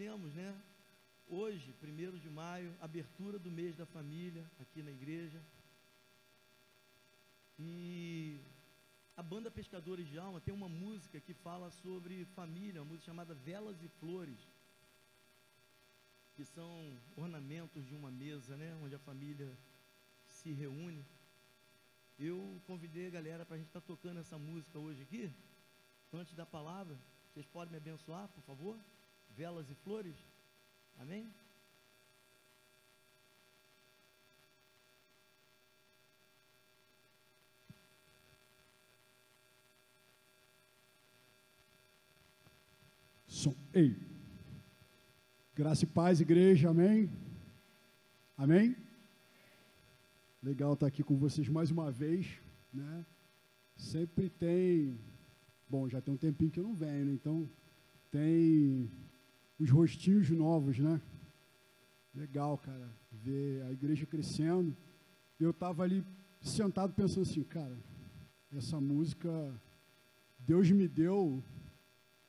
temos, né? Hoje, 1 de maio, abertura do mês da família aqui na igreja. E a banda Pescadores de Alma tem uma música que fala sobre família, uma música chamada Velas e Flores, que são ornamentos de uma mesa, né? Onde a família se reúne. Eu convidei a galera para a gente estar tá tocando essa música hoje aqui, antes da palavra. Vocês podem me abençoar, por favor? Velas e flores. Amém? Som. Ei. Graça e paz, igreja. Amém? Amém? Legal estar aqui com vocês mais uma vez, né? Sempre tem, bom, já tem um tempinho que eu não venho, né? então tem os rostinhos novos, né? Legal, cara, ver a igreja crescendo. Eu estava ali sentado pensando assim, cara, essa música Deus me deu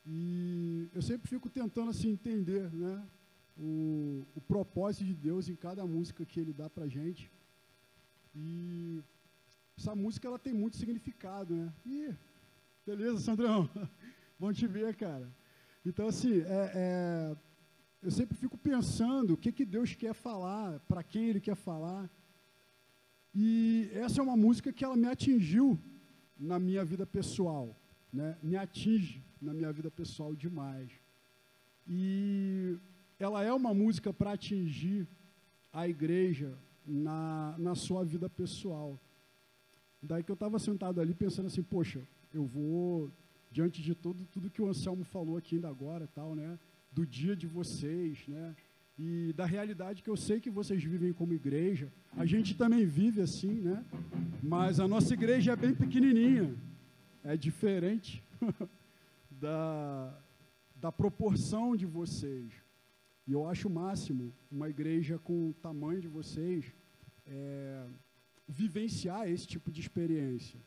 e eu sempre fico tentando assim entender, né? O, o propósito de Deus em cada música que Ele dá para gente. E essa música ela tem muito significado, né? E beleza, Sandrão, bom te ver, cara. Então assim, é, é, eu sempre fico pensando o que que Deus quer falar, para quem Ele quer falar. E essa é uma música que ela me atingiu na minha vida pessoal, né? Me atinge na minha vida pessoal demais. E ela é uma música para atingir a igreja na, na sua vida pessoal. Daí que eu estava sentado ali pensando assim, poxa, eu vou, diante de tudo, tudo que o Anselmo falou aqui ainda agora, tal, né? Do dia de vocês, né? E da realidade que eu sei que vocês vivem como igreja. A gente também vive assim, né? Mas a nossa igreja é bem pequenininha. É diferente. da, da proporção de vocês. E eu acho o máximo uma igreja com o tamanho de vocês é, vivenciar esse tipo de experiência.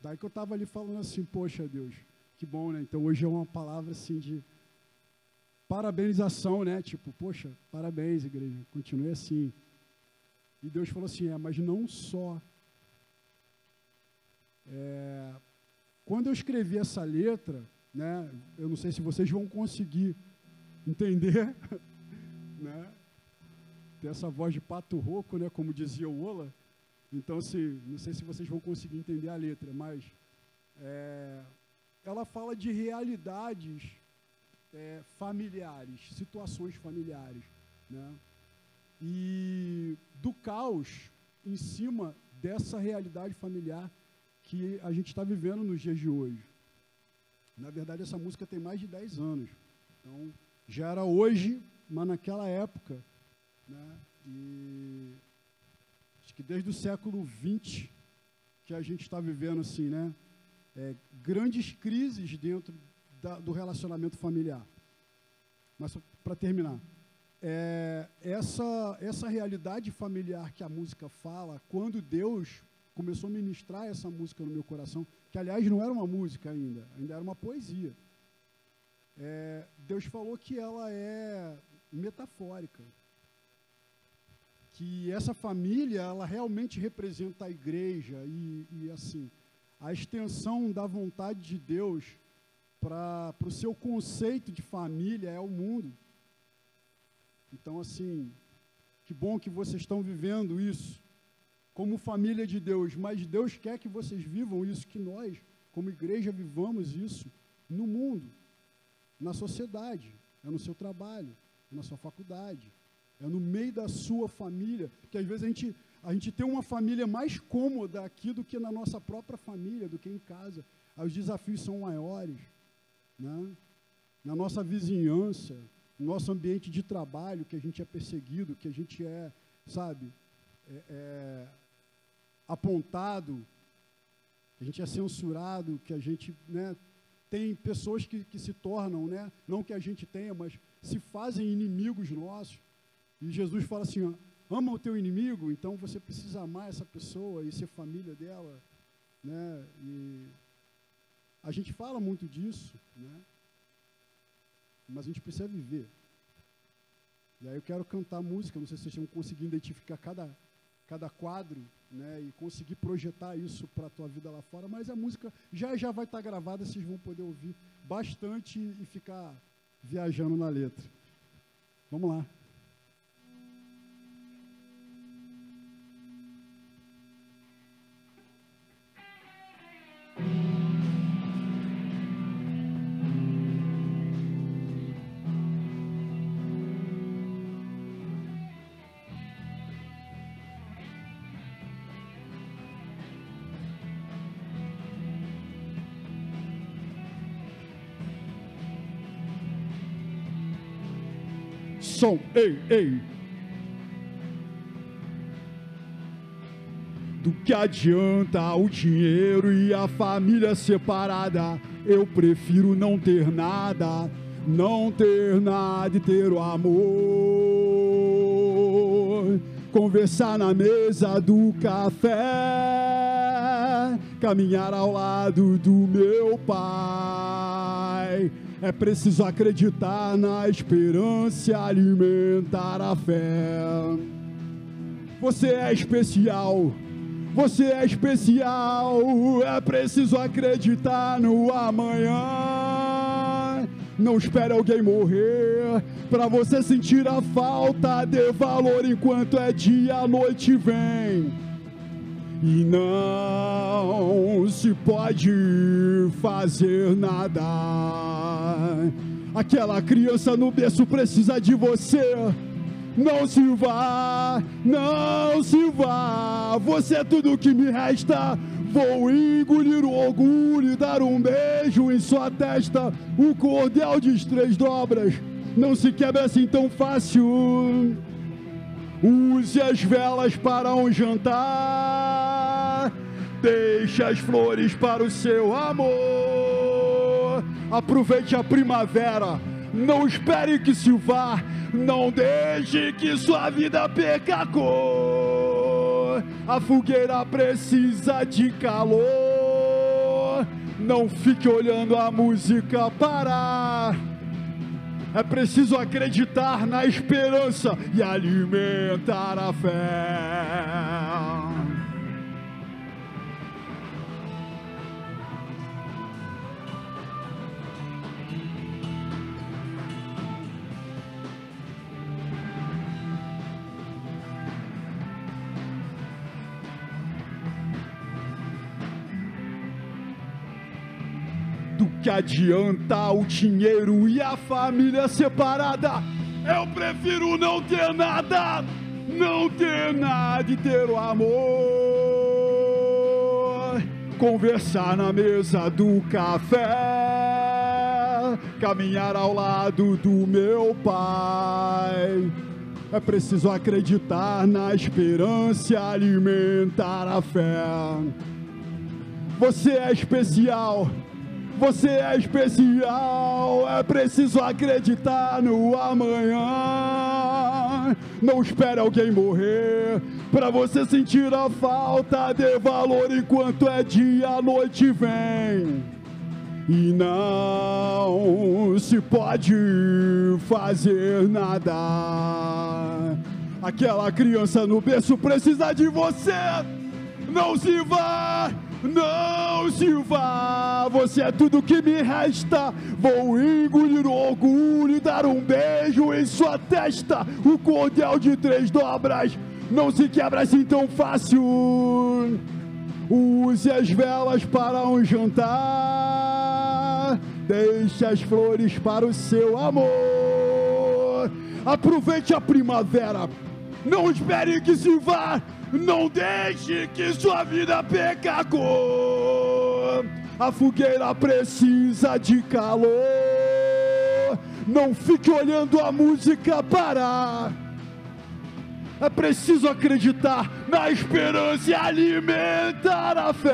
Daí que eu estava ali falando assim, poxa Deus, que bom, né? Então hoje é uma palavra assim de parabenização, né? Tipo, poxa, parabéns, igreja, continue assim. E Deus falou assim, é, mas não só. É, quando eu escrevi essa letra, né? Eu não sei se vocês vão conseguir entender, né? Tem essa voz de pato rouco, né? Como dizia o Ola. Então, assim, não sei se vocês vão conseguir entender a letra, mas é, ela fala de realidades é, familiares, situações familiares, né? E do caos em cima dessa realidade familiar que a gente está vivendo nos dias de hoje. Na verdade, essa música tem mais de 10 anos. Então, já era hoje, mas naquela época. Né? E acho que desde o século XX que a gente está vivendo assim, né? É, grandes crises dentro da, do relacionamento familiar. Mas para terminar, é, essa, essa realidade familiar que a música fala, quando Deus começou a ministrar essa música no meu coração, que aliás não era uma música ainda, ainda era uma poesia. É, Deus falou que ela é metafórica, que essa família ela realmente representa a igreja e, e assim a extensão da vontade de Deus para o seu conceito de família é o mundo. Então assim, que bom que vocês estão vivendo isso como família de Deus, mas Deus quer que vocês vivam isso, que nós, como igreja, vivamos isso no mundo, na sociedade, é no seu trabalho, é na sua faculdade, é no meio da sua família, que às vezes a gente, a gente tem uma família mais cômoda aqui do que na nossa própria família, do que em casa. Os desafios são maiores, né? na nossa vizinhança, no nosso ambiente de trabalho, que a gente é perseguido, que a gente é, sabe, é, é, apontado, que a gente é censurado, que a gente né, tem pessoas que, que se tornam, né, não que a gente tenha, mas se fazem inimigos nossos. E Jesus fala assim: ó, ama o teu inimigo, então você precisa amar essa pessoa e ser família dela. Né? E a gente fala muito disso, né? mas a gente precisa viver. E aí eu quero cantar música, não sei se vocês vão conseguir identificar cada, cada quadro, né, e conseguir projetar isso para a tua vida lá fora, mas a música já já vai estar tá gravada, vocês vão poder ouvir bastante e ficar viajando na letra. Vamos lá. Som, ei, ei. Do que adianta o dinheiro e a família separada? Eu prefiro não ter nada, não ter nada e ter o amor. Conversar na mesa do café, caminhar ao lado do meu pai é preciso acreditar na esperança e alimentar a fé. Você é especial. Você é especial. É preciso acreditar no amanhã. Não espere alguém morrer para você sentir a falta de valor enquanto é dia, a noite vem e não se pode fazer nada. Aquela criança no berço precisa de você. Não se vá, não se vá. Você é tudo que me resta. Vou engolir o orgulho e dar um beijo em sua testa. O cordel de três dobras não se quebra assim tão fácil. Use as velas para um jantar. Deixe as flores para o seu amor. Aproveite a primavera. Não espere que se vá. Não deixe que sua vida perca cor. A fogueira precisa de calor. Não fique olhando a música parar. É preciso acreditar na esperança e alimentar a fé. Que adianta o dinheiro e a família separada. Eu prefiro não ter nada, não ter nada e ter o amor. Conversar na mesa do café, caminhar ao lado do meu pai. É preciso acreditar na esperança e alimentar a fé. Você é especial você é especial, é preciso acreditar no amanhã. Não espere alguém morrer para você sentir a falta de valor enquanto é dia, a noite vem. E não se pode fazer nada. Aquela criança no berço precisa de você. Não se vá não, Silva, você é tudo que me resta. Vou engolir o orgulho e dar um beijo em sua testa. O cordel de três dobras não se quebra assim tão fácil. Use as velas para um jantar. Deixe as flores para o seu amor. Aproveite a primavera. Não espere que se vá. Não deixe que sua vida peca cor. A fogueira precisa de calor. Não fique olhando a música parar. É preciso acreditar na esperança e alimentar a fé.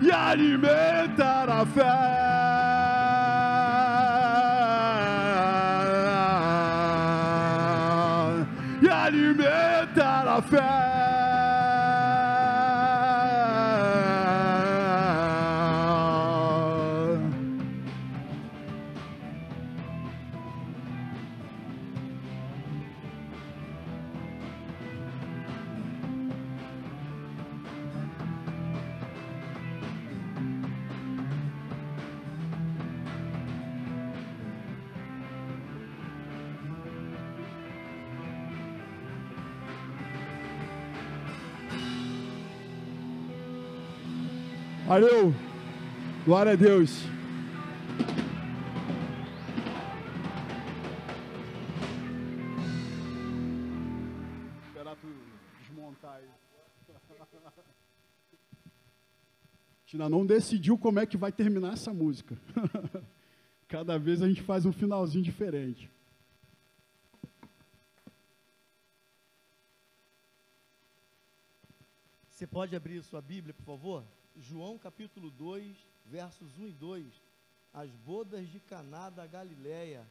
E alimentar a fé. Alimentar a fé. Valeu. Glória a Deus. Esperar tu desmontar aí. A gente ainda não decidiu como é que vai terminar essa música. Cada vez a gente faz um finalzinho diferente. Você pode abrir sua Bíblia, por favor? João capítulo 2, versos 1 e 2. As bodas de Caná da Galileia.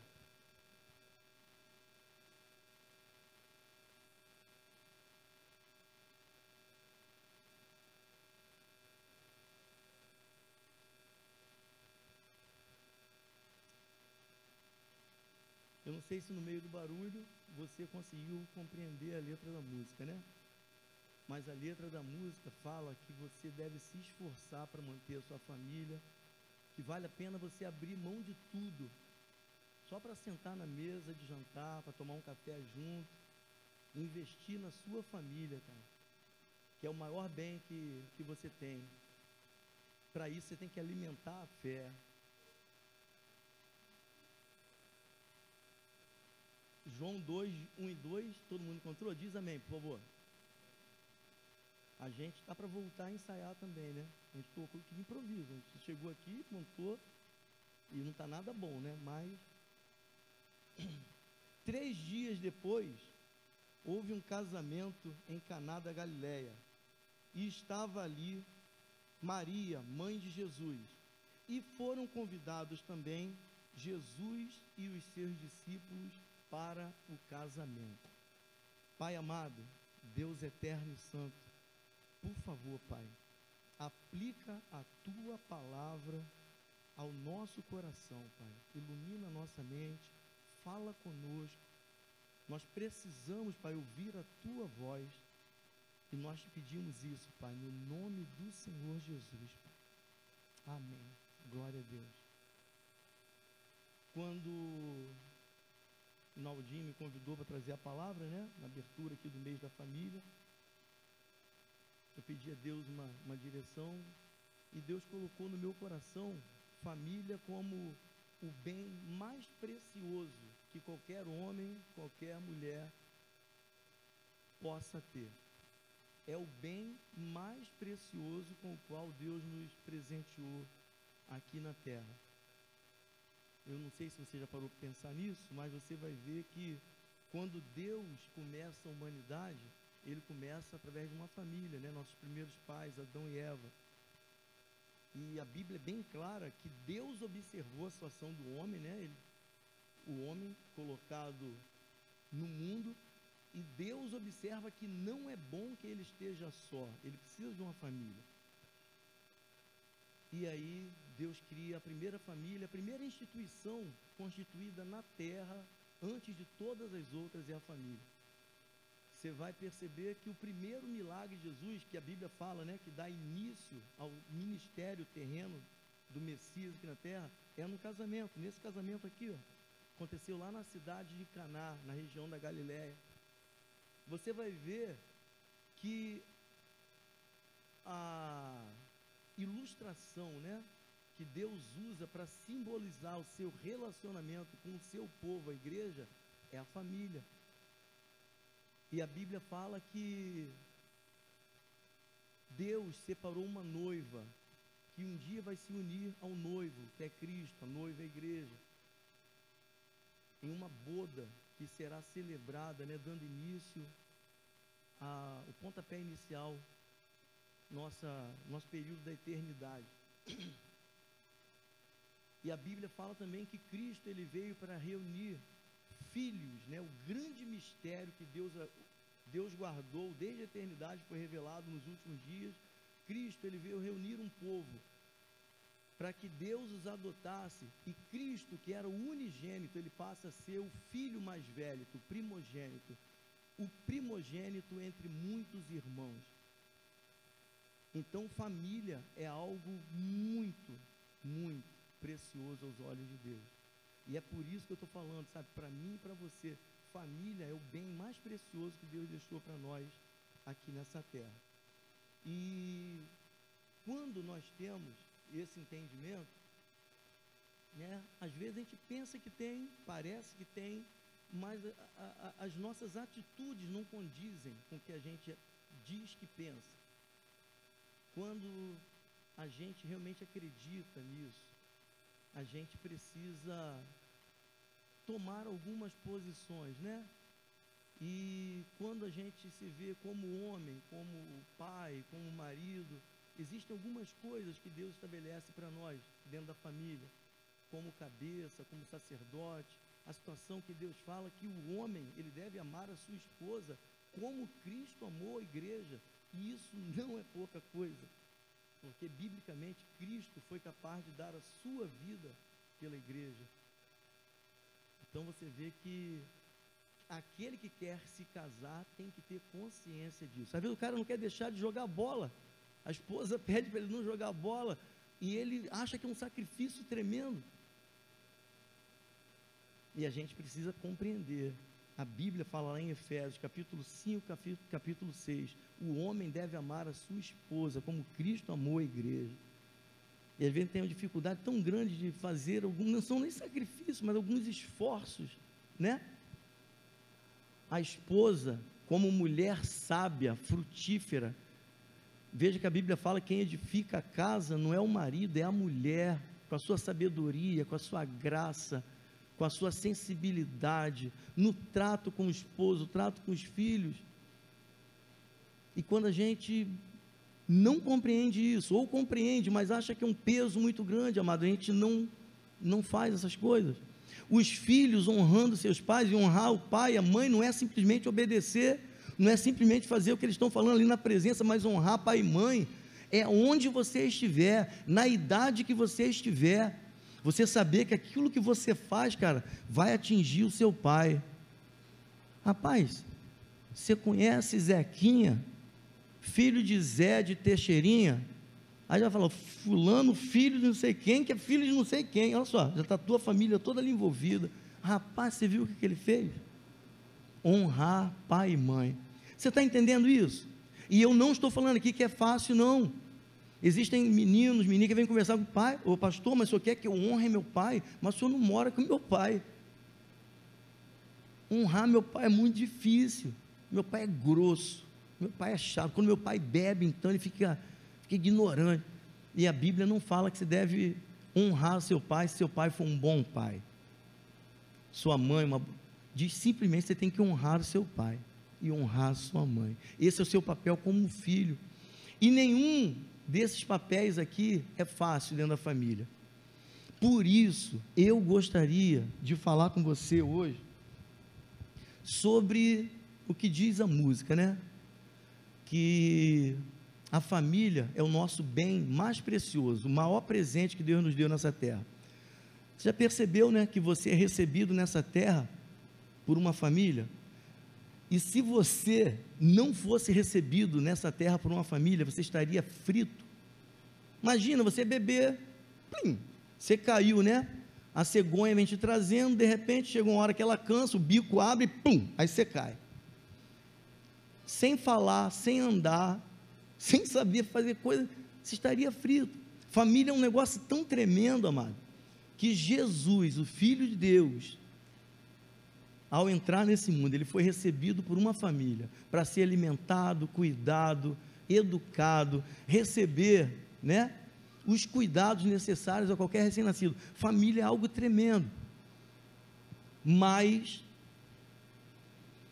Eu não sei se no meio do barulho você conseguiu compreender a letra da música, né? Mas a letra da música fala que você deve se esforçar para manter a sua família, que vale a pena você abrir mão de tudo, só para sentar na mesa de jantar, para tomar um café junto, investir na sua família, cara, que é o maior bem que, que você tem. Para isso você tem que alimentar a fé, João 2, 1 e 2, todo mundo encontrou? Diz amém, por favor. A gente está para voltar a ensaiar também, né? A gente colocou de improviso. A gente chegou aqui, montou, e não está nada bom, né? Mas, três dias depois, houve um casamento em Caná da Galileia. E estava ali Maria, mãe de Jesus. E foram convidados também Jesus e os seus discípulos para o casamento. Pai amado, Deus eterno e santo, por favor, Pai, aplica a tua palavra ao nosso coração, Pai. Ilumina a nossa mente, fala conosco. Nós precisamos, Pai, ouvir a tua voz. E nós te pedimos isso, Pai, no nome do Senhor Jesus, Pai. Amém. Glória a Deus. Quando o Naldinho me convidou para trazer a palavra, né? Na abertura aqui do mês da família. Eu pedi a Deus uma, uma direção e Deus colocou no meu coração família como o bem mais precioso que qualquer homem, qualquer mulher possa ter. É o bem mais precioso com o qual Deus nos presenteou aqui na terra. Eu não sei se você já parou para pensar nisso, mas você vai ver que quando Deus começa a humanidade, ele começa através de uma família, né? Nossos primeiros pais, Adão e Eva. E a Bíblia é bem clara que Deus observou a situação do homem, né? Ele, o homem colocado no mundo e Deus observa que não é bom que ele esteja só, ele precisa de uma família. E aí Deus cria a primeira família, a primeira instituição constituída na terra, antes de todas as outras, é a família. Você vai perceber que o primeiro milagre de Jesus, que a Bíblia fala, né, que dá início ao ministério terreno do Messias aqui na terra, é no casamento. Nesse casamento aqui, ó, aconteceu lá na cidade de Caná, na região da Galiléia. Você vai ver que a ilustração, né, que Deus usa para simbolizar o seu relacionamento com o seu povo, a igreja, é a família. E a Bíblia fala que Deus separou uma noiva que um dia vai se unir ao noivo, que é Cristo, a noiva é a igreja, em uma boda que será celebrada, né, dando início ao pontapé inicial nossa nosso período da eternidade. E a Bíblia fala também que Cristo ele veio para reunir filhos, né? O grande mistério que Deus Deus guardou desde a eternidade foi revelado nos últimos dias. Cristo ele veio reunir um povo para que Deus os adotasse e Cristo, que era o unigênito, ele passa a ser o filho mais velho, o primogênito, o primogênito entre muitos irmãos. Então, família é algo muito, muito precioso aos olhos de Deus. E é por isso que eu estou falando, sabe, para mim e para você, família é o bem mais precioso que Deus deixou para nós aqui nessa terra. E quando nós temos esse entendimento, né, às vezes a gente pensa que tem, parece que tem, mas a, a, as nossas atitudes não condizem com o que a gente diz que pensa. Quando a gente realmente acredita nisso, a gente precisa tomar algumas posições, né? E quando a gente se vê como homem, como pai, como marido, existem algumas coisas que Deus estabelece para nós dentro da família, como cabeça, como sacerdote, a situação que Deus fala que o homem, ele deve amar a sua esposa como Cristo amou a igreja. E isso não é pouca coisa. Porque biblicamente Cristo foi capaz de dar a sua vida pela igreja. Então você vê que aquele que quer se casar tem que ter consciência disso. Às vezes o cara não quer deixar de jogar bola. A esposa pede para ele não jogar bola e ele acha que é um sacrifício tremendo. E a gente precisa compreender. A Bíblia fala lá em Efésios, capítulo 5, capítulo, capítulo 6. O homem deve amar a sua esposa como Cristo amou a igreja. E às vezes tem uma dificuldade tão grande de fazer alguns, não são nem sacrifícios, mas alguns esforços, né? A esposa, como mulher sábia, frutífera, veja que a Bíblia fala que quem edifica a casa não é o marido, é a mulher, com a sua sabedoria, com a sua graça, com a sua sensibilidade, no trato com o esposo, no trato com os filhos. E quando a gente não compreende isso, ou compreende, mas acha que é um peso muito grande, amado, a gente não, não faz essas coisas. Os filhos honrando seus pais, e honrar o pai e a mãe não é simplesmente obedecer, não é simplesmente fazer o que eles estão falando ali na presença, mas honrar pai e mãe. É onde você estiver, na idade que você estiver você saber que aquilo que você faz, cara, vai atingir o seu pai. Rapaz, você conhece Zequinha, filho de Zé de Teixeirinha? Aí já falou, fulano, filho de não sei quem, que é filho de não sei quem. Olha só, já está a tua família toda ali envolvida. Rapaz, você viu o que, que ele fez? Honrar pai e mãe. Você está entendendo isso? E eu não estou falando aqui que é fácil, não. Existem meninos, meninas que vêm conversar com o pai, ô pastor, mas o senhor quer que eu honre meu pai? Mas o senhor não mora com meu pai. Honrar meu pai é muito difícil. Meu pai é grosso, meu pai é chato. Quando meu pai bebe, então ele fica, fica ignorante. E a Bíblia não fala que você deve honrar seu pai se seu pai for um bom pai. Sua mãe, uma... diz simplesmente você tem que honrar o seu pai e honrar sua mãe. Esse é o seu papel como filho. E nenhum desses papéis aqui é fácil dentro da família. Por isso, eu gostaria de falar com você hoje sobre o que diz a música, né? Que a família é o nosso bem mais precioso, o maior presente que Deus nos deu nessa terra. Você já percebeu, né, que você é recebido nessa terra por uma família? E se você não fosse recebido nessa terra por uma família, você estaria frito. Imagina você beber, plim, você caiu, né? A cegonha vem te trazendo, de repente chega uma hora que ela cansa, o bico abre, pum, aí você cai. Sem falar, sem andar, sem saber fazer coisa, você estaria frito. Família é um negócio tão tremendo, amado, que Jesus, o Filho de Deus, ao entrar nesse mundo, ele foi recebido por uma família para ser alimentado, cuidado, educado, receber, né? Os cuidados necessários a qualquer recém-nascido. Família é algo tremendo. Mas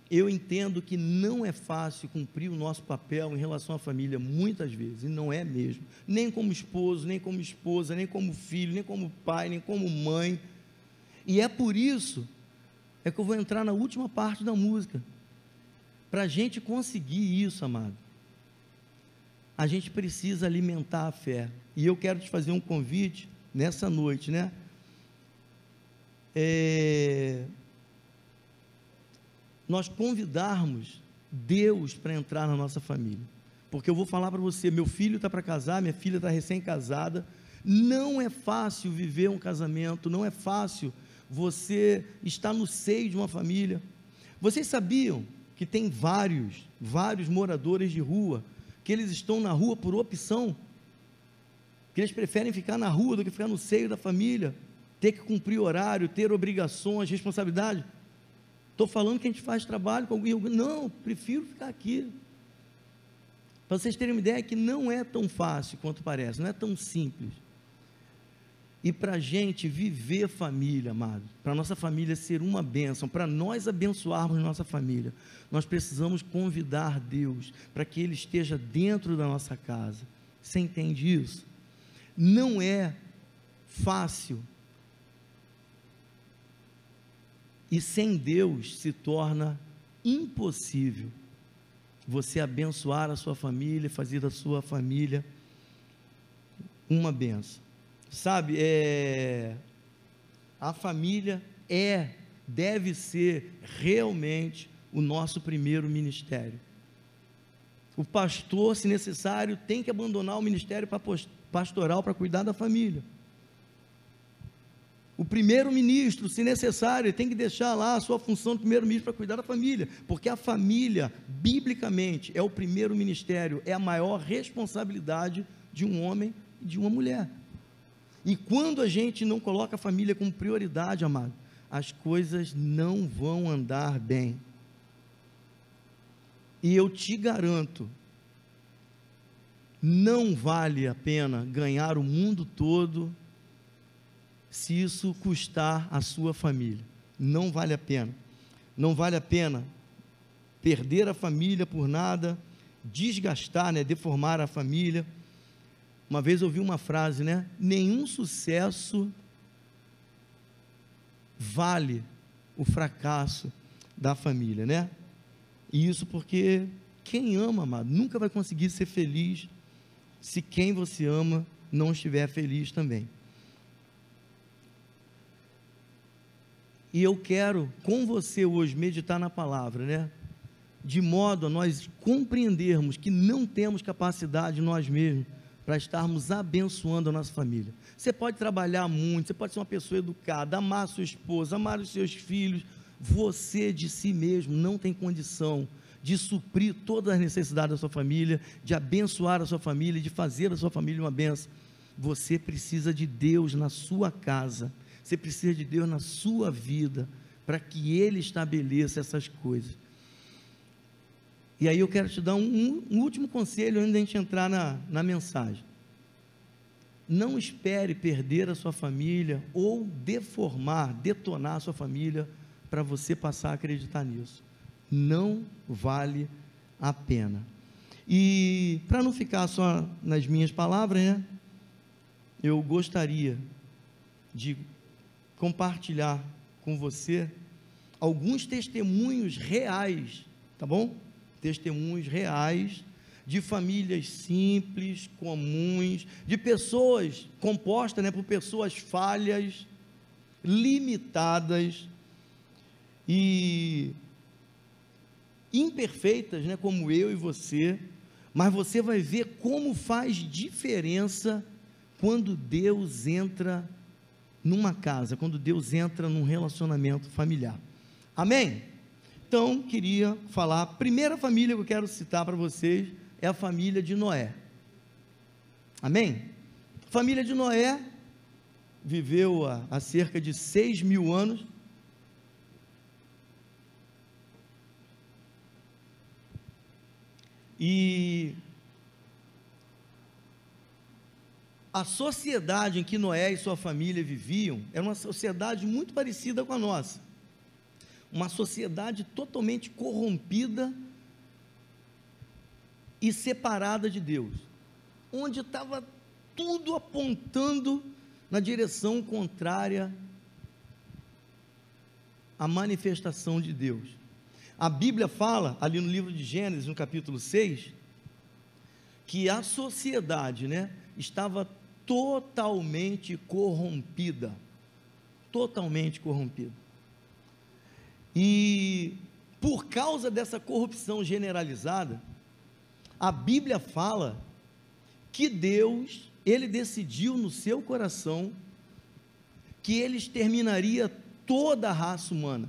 eu entendo que não é fácil cumprir o nosso papel em relação à família, muitas vezes, e não é mesmo. Nem como esposo, nem como esposa, nem como filho, nem como pai, nem como mãe. E é por isso é que eu vou entrar na última parte da música. Para a gente conseguir isso, amado, a gente precisa alimentar a fé. E eu quero te fazer um convite nessa noite, né? É, nós convidarmos Deus para entrar na nossa família. Porque eu vou falar para você: meu filho está para casar, minha filha está recém-casada. Não é fácil viver um casamento, não é fácil você está no seio de uma família. Vocês sabiam que tem vários, vários moradores de rua, que eles estão na rua por opção? que eles preferem ficar na rua do que ficar no seio da família, ter que cumprir horário, ter obrigações, responsabilidade. Estou falando que a gente faz trabalho com alguém. Não, prefiro ficar aqui. Para vocês terem uma ideia que não é tão fácil quanto parece, não é tão simples. E para a gente viver família, amado, para nossa família ser uma bênção, para nós abençoarmos nossa família, nós precisamos convidar Deus para que Ele esteja dentro da nossa casa. Você entende isso? Não é fácil. E sem Deus se torna impossível você abençoar a sua família, fazer da sua família uma benção. Sabe, é, a família é, deve ser realmente o nosso primeiro ministério. O pastor, se necessário, tem que abandonar o ministério pastoral para cuidar da família. O primeiro-ministro, se necessário, tem que deixar lá a sua função de primeiro-ministro para cuidar da família, porque a família, biblicamente, é o primeiro ministério, é a maior responsabilidade de um homem e de uma mulher. E quando a gente não coloca a família como prioridade, amado, as coisas não vão andar bem. E eu te garanto, não vale a pena ganhar o mundo todo se isso custar a sua família. Não vale a pena. Não vale a pena perder a família por nada, desgastar, né, deformar a família. Uma vez ouvi uma frase, né? Nenhum sucesso vale o fracasso da família, né? E isso porque quem ama, amado, nunca vai conseguir ser feliz se quem você ama não estiver feliz também. E eu quero com você hoje meditar na palavra, né? De modo a nós compreendermos que não temos capacidade nós mesmos para estarmos abençoando a nossa família. Você pode trabalhar muito, você pode ser uma pessoa educada, amar sua esposa, amar os seus filhos. Você de si mesmo não tem condição de suprir todas as necessidades da sua família, de abençoar a sua família, de fazer a sua família uma benção. Você precisa de Deus na sua casa você precisa de Deus na sua vida para que Ele estabeleça essas coisas. E aí eu quero te dar um, um último conselho antes de a gente entrar na, na mensagem. Não espere perder a sua família ou deformar, detonar a sua família para você passar a acreditar nisso. Não vale a pena. E para não ficar só nas minhas palavras, né, eu gostaria de compartilhar com você alguns testemunhos reais, tá bom? Testemunhos reais de famílias simples, comuns, de pessoas compostas né, por pessoas falhas, limitadas e imperfeitas, né, como eu e você, mas você vai ver como faz diferença quando Deus entra numa casa, quando Deus entra num relacionamento familiar. Amém? Então, queria falar, a primeira família que eu quero citar para vocês é a família de Noé. Amém? A família de Noé viveu há, há cerca de seis mil anos. E a sociedade em que Noé e sua família viviam era uma sociedade muito parecida com a nossa. Uma sociedade totalmente corrompida e separada de Deus, onde estava tudo apontando na direção contrária à manifestação de Deus. A Bíblia fala, ali no livro de Gênesis, no capítulo 6, que a sociedade, né, estava totalmente corrompida. Totalmente corrompida. E por causa dessa corrupção generalizada, a Bíblia fala que Deus, ele decidiu no seu coração que ele exterminaria toda a raça humana.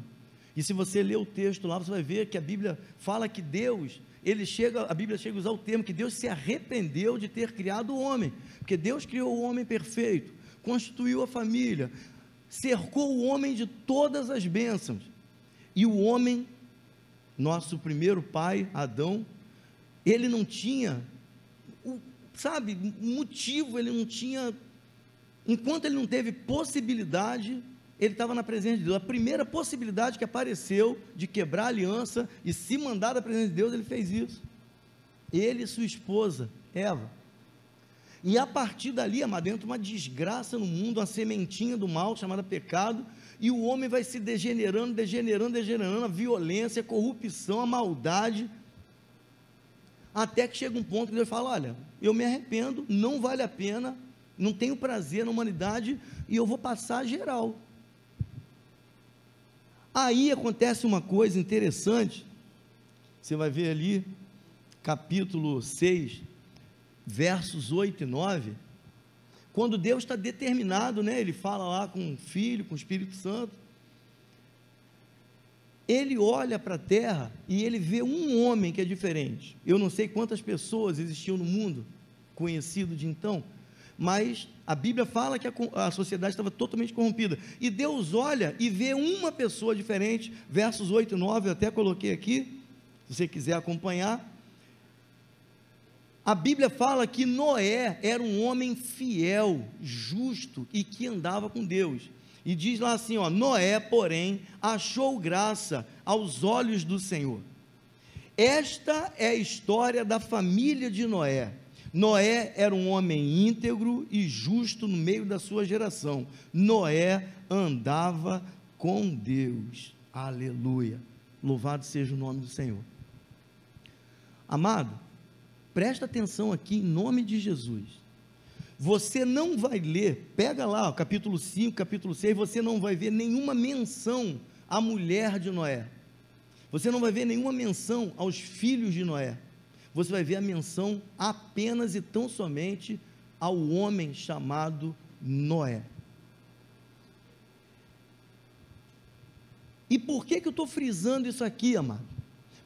E se você ler o texto lá, você vai ver que a Bíblia fala que Deus, ele chega, a Bíblia chega a usar o termo que Deus se arrependeu de ter criado o homem, porque Deus criou o homem perfeito, constituiu a família, cercou o homem de todas as bênçãos. E o homem, nosso primeiro pai, Adão, ele não tinha, sabe, motivo, ele não tinha, enquanto ele não teve possibilidade ele estava na presença de Deus. A primeira possibilidade que apareceu de quebrar a aliança e se mandar da presença de Deus, ele fez isso. Ele e sua esposa, Eva. E a partir dali, amado, entra uma desgraça no mundo, uma sementinha do mal chamada pecado, e o homem vai se degenerando, degenerando, degenerando, a violência, a corrupção, a maldade, até que chega um ponto que Deus fala: Olha, eu me arrependo, não vale a pena, não tenho prazer na humanidade, e eu vou passar geral. Aí acontece uma coisa interessante, você vai ver ali, capítulo 6, versos 8 e 9, quando Deus está determinado, né? Ele fala lá com o Filho, com o Espírito Santo. Ele olha para a terra e ele vê um homem que é diferente. Eu não sei quantas pessoas existiam no mundo conhecido de então, mas a Bíblia fala que a, a, sociedade estava totalmente corrompida. E Deus olha e vê uma pessoa diferente, versos 8 e 9, eu até coloquei aqui, se você quiser acompanhar. A Bíblia fala que Noé era um homem fiel, justo e que andava com Deus. E diz lá assim: ó, Noé, porém, achou graça aos olhos do Senhor. Esta é a história da família de Noé. Noé era um homem íntegro e justo no meio da sua geração. Noé andava com Deus. Aleluia. Louvado seja o nome do Senhor. Amado, presta atenção aqui em nome de Jesus. Você não vai ler, pega lá, capítulo 5, capítulo 6, você não vai ver nenhuma menção à mulher de Noé. Você não vai ver nenhuma menção aos filhos de Noé você vai ver a menção apenas e tão somente ao homem chamado Noé. E por que, que eu estou frisando isso aqui, amado?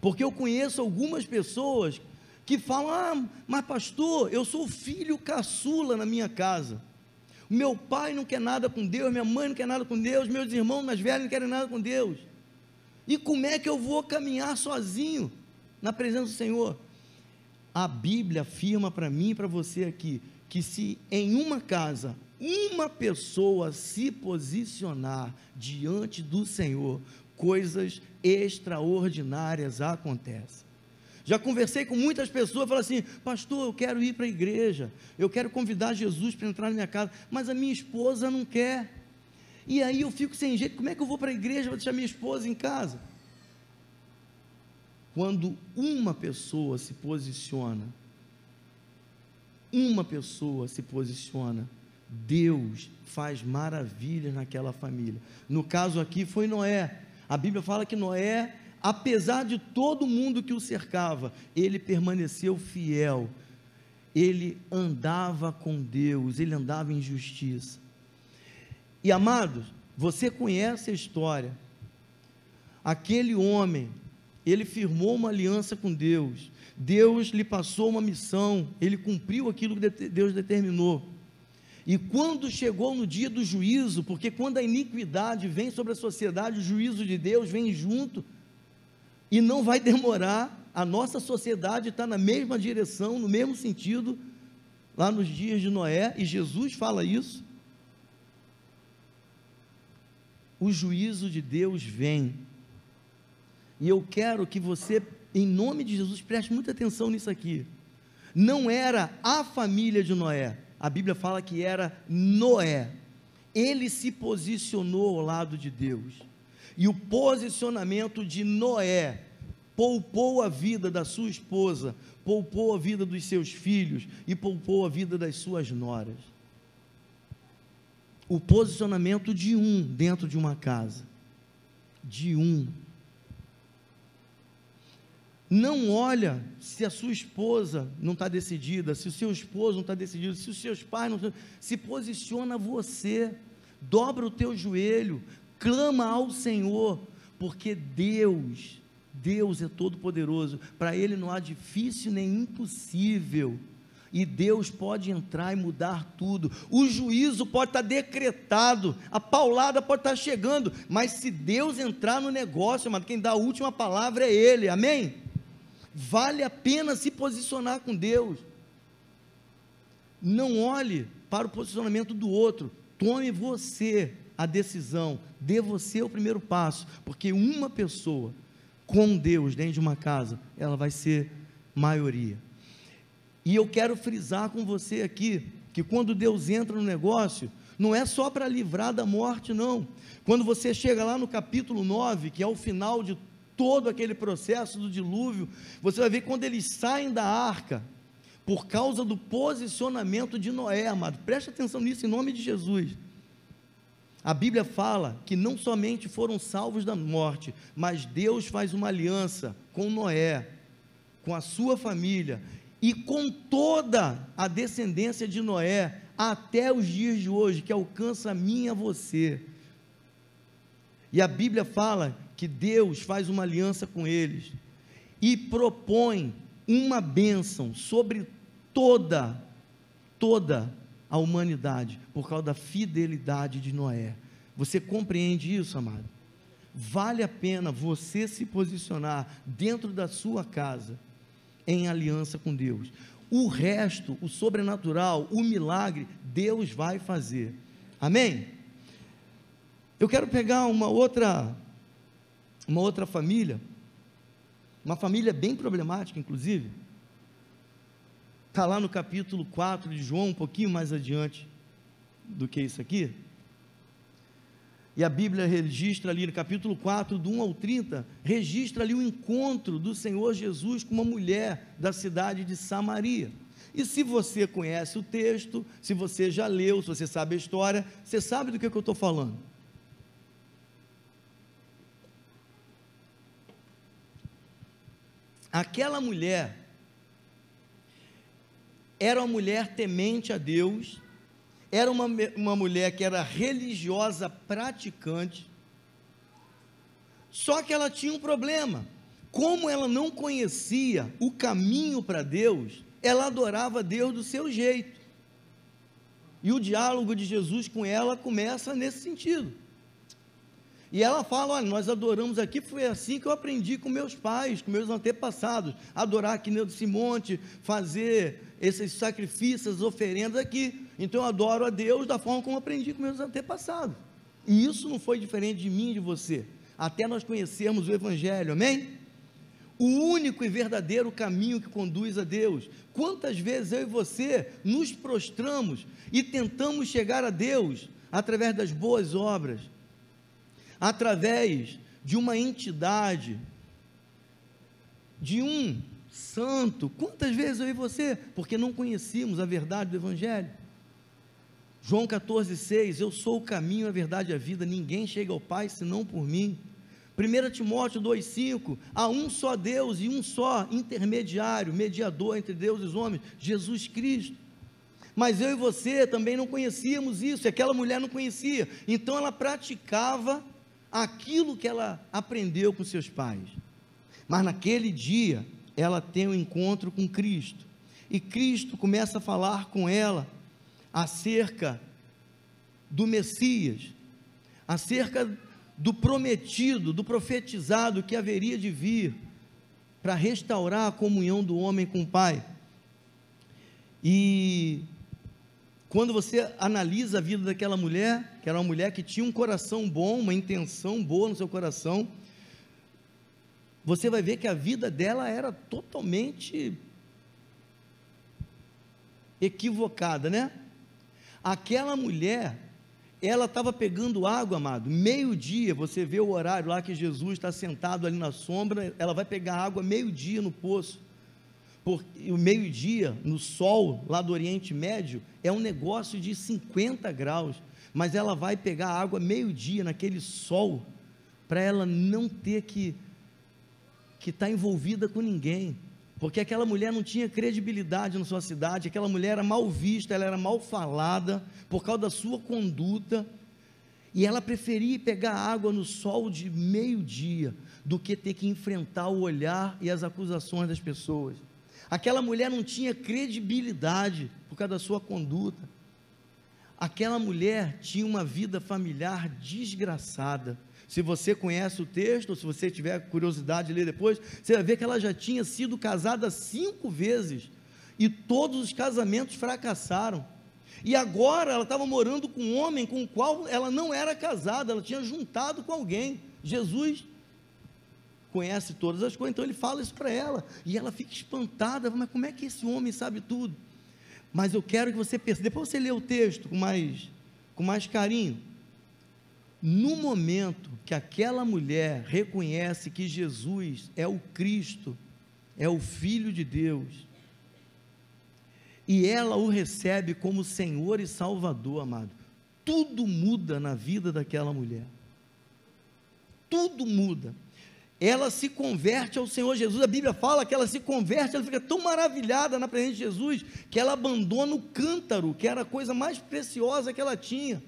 Porque eu conheço algumas pessoas que falam: ah, mas pastor, eu sou filho caçula na minha casa. Meu pai não quer nada com Deus, minha mãe não quer nada com Deus, meus irmãos mais velhos não querem nada com Deus. E como é que eu vou caminhar sozinho na presença do Senhor? A Bíblia afirma para mim e para você aqui que se em uma casa uma pessoa se posicionar diante do Senhor, coisas extraordinárias acontecem. Já conversei com muitas pessoas, falam assim, pastor, eu quero ir para a igreja, eu quero convidar Jesus para entrar na minha casa, mas a minha esposa não quer. E aí eu fico sem jeito, como é que eu vou para a igreja, vou deixar minha esposa em casa? Quando uma pessoa se posiciona, uma pessoa se posiciona, Deus faz maravilhas naquela família. No caso aqui foi Noé. A Bíblia fala que Noé, apesar de todo mundo que o cercava, ele permaneceu fiel. Ele andava com Deus, ele andava em justiça. E amados, você conhece a história. Aquele homem ele firmou uma aliança com Deus. Deus lhe passou uma missão, ele cumpriu aquilo que Deus determinou. E quando chegou no dia do juízo, porque quando a iniquidade vem sobre a sociedade, o juízo de Deus vem junto, e não vai demorar, a nossa sociedade está na mesma direção, no mesmo sentido, lá nos dias de Noé, e Jesus fala isso. O juízo de Deus vem, e eu quero que você, em nome de Jesus, preste muita atenção nisso aqui. Não era a família de Noé, a Bíblia fala que era Noé. Ele se posicionou ao lado de Deus. E o posicionamento de Noé poupou a vida da sua esposa, poupou a vida dos seus filhos e poupou a vida das suas noras. O posicionamento de um dentro de uma casa, de um não olha se a sua esposa não está decidida, se o seu esposo não está decidido, se os seus pais não. Se posiciona você, dobra o teu joelho, clama ao Senhor, porque Deus Deus é todo-poderoso, para Ele não há difícil nem impossível. E Deus pode entrar e mudar tudo. O juízo pode estar decretado, a paulada pode estar chegando, mas se Deus entrar no negócio, mano, quem dá a última palavra é Ele, amém? Vale a pena se posicionar com Deus. Não olhe para o posicionamento do outro, tome você a decisão, dê você o primeiro passo, porque uma pessoa com Deus dentro de uma casa, ela vai ser maioria. E eu quero frisar com você aqui que quando Deus entra no negócio, não é só para livrar da morte, não. Quando você chega lá no capítulo 9, que é o final de todo aquele processo do dilúvio, você vai ver quando eles saem da arca, por causa do posicionamento de Noé, amado. Preste atenção nisso em nome de Jesus. A Bíblia fala que não somente foram salvos da morte, mas Deus faz uma aliança com Noé, com a sua família, e com toda a descendência de Noé até os dias de hoje, que alcança a mim e a você. E a Bíblia fala que Deus faz uma aliança com eles e propõe uma bênção sobre toda, toda a humanidade, por causa da fidelidade de Noé. Você compreende isso, amado? Vale a pena você se posicionar dentro da sua casa em aliança com Deus. O resto, o sobrenatural, o milagre, Deus vai fazer. Amém? Eu quero pegar uma outra uma outra família, uma família bem problemática, inclusive. Está lá no capítulo 4 de João, um pouquinho mais adiante do que isso aqui. E a Bíblia registra ali no capítulo 4, do 1 ao 30, registra ali o encontro do Senhor Jesus com uma mulher da cidade de Samaria. E se você conhece o texto, se você já leu, se você sabe a história, você sabe do que, que eu estou falando. Aquela mulher era uma mulher temente a Deus, era uma, uma mulher que era religiosa praticante, só que ela tinha um problema. Como ela não conhecia o caminho para Deus, ela adorava Deus do seu jeito. E o diálogo de Jesus com ela começa nesse sentido. E ela fala: Olha, nós adoramos aqui, foi assim que eu aprendi com meus pais, com meus antepassados, adorar aqui nesse monte, fazer esses sacrifícios, oferendas aqui. Então eu adoro a Deus da forma como aprendi com meus antepassados. E isso não foi diferente de mim e de você, até nós conhecermos o Evangelho, amém? O único e verdadeiro caminho que conduz a Deus. Quantas vezes eu e você nos prostramos e tentamos chegar a Deus através das boas obras, através de uma entidade, de um santo. Quantas vezes eu e você? Porque não conhecíamos a verdade do Evangelho. João 14,6: Eu sou o caminho, a verdade e a vida, ninguém chega ao Pai senão por mim. 1 Timóteo 2,5: Há um só Deus e um só intermediário, mediador entre Deus e os homens, Jesus Cristo. Mas eu e você também não conhecíamos isso, aquela mulher não conhecia, então ela praticava aquilo que ela aprendeu com seus pais. Mas naquele dia, ela tem um encontro com Cristo. E Cristo começa a falar com ela acerca do Messias, acerca do prometido, do profetizado que haveria de vir para restaurar a comunhão do homem com o Pai. E quando você analisa a vida daquela mulher, que era uma mulher que tinha um coração bom, uma intenção boa no seu coração, você vai ver que a vida dela era totalmente equivocada, né? Aquela mulher, ela estava pegando água, amado, meio-dia, você vê o horário lá que Jesus está sentado ali na sombra, ela vai pegar água meio-dia no poço porque o meio-dia, no sol, lá do Oriente Médio, é um negócio de 50 graus, mas ela vai pegar água meio-dia naquele sol, para ela não ter que que estar tá envolvida com ninguém, porque aquela mulher não tinha credibilidade na sua cidade, aquela mulher era mal vista, ela era mal falada por causa da sua conduta, E ela preferia pegar água no sol de meio-dia do que ter que enfrentar o olhar e as acusações das pessoas. Aquela mulher não tinha credibilidade por causa da sua conduta. Aquela mulher tinha uma vida familiar desgraçada. Se você conhece o texto, ou se você tiver curiosidade de ler depois, você vai ver que ela já tinha sido casada cinco vezes e todos os casamentos fracassaram. E agora ela estava morando com um homem com o qual ela não era casada, ela tinha juntado com alguém. Jesus conhece todas as coisas, então ele fala isso para ela. E ela fica espantada, mas como é que esse homem sabe tudo? Mas eu quero que você perceba, depois você lê o texto com mais, com mais carinho. No momento que aquela mulher reconhece que Jesus é o Cristo, é o Filho de Deus, e ela o recebe como Senhor e Salvador, amado. Tudo muda na vida daquela mulher. Tudo muda. Ela se converte ao Senhor Jesus. A Bíblia fala que ela se converte, ela fica tão maravilhada na presença de Jesus, que ela abandona o cântaro, que era a coisa mais preciosa que ela tinha.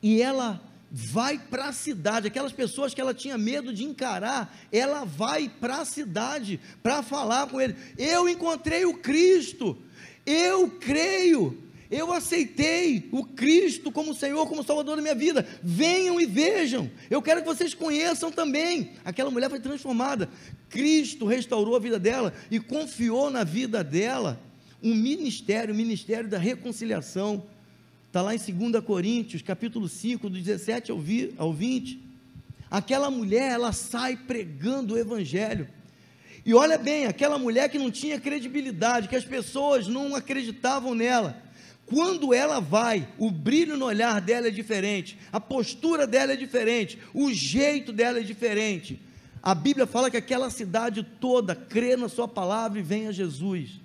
E ela vai para a cidade, aquelas pessoas que ela tinha medo de encarar, ela vai para a cidade para falar com ele. Eu encontrei o Cristo, eu creio, eu aceitei o Cristo como Senhor, como Salvador da minha vida. Venham e vejam. Eu quero que vocês conheçam também. Aquela mulher foi transformada. Cristo restaurou a vida dela e confiou na vida dela um ministério, o ministério da reconciliação Está lá em 2 Coríntios, capítulo 5, do 17 ao 20. Aquela mulher, ela sai pregando o evangelho. E olha bem, aquela mulher que não tinha credibilidade, que as pessoas não acreditavam nela. Quando ela vai, o brilho no olhar dela é diferente, a postura dela é diferente, o jeito dela é diferente. A Bíblia fala que aquela cidade toda crê na sua palavra e vem a Jesus.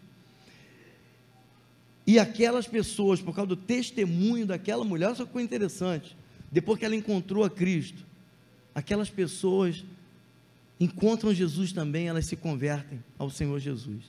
E aquelas pessoas, por causa do testemunho daquela mulher, só que interessante. Depois que ela encontrou a Cristo, aquelas pessoas encontram Jesus também, elas se convertem ao Senhor Jesus.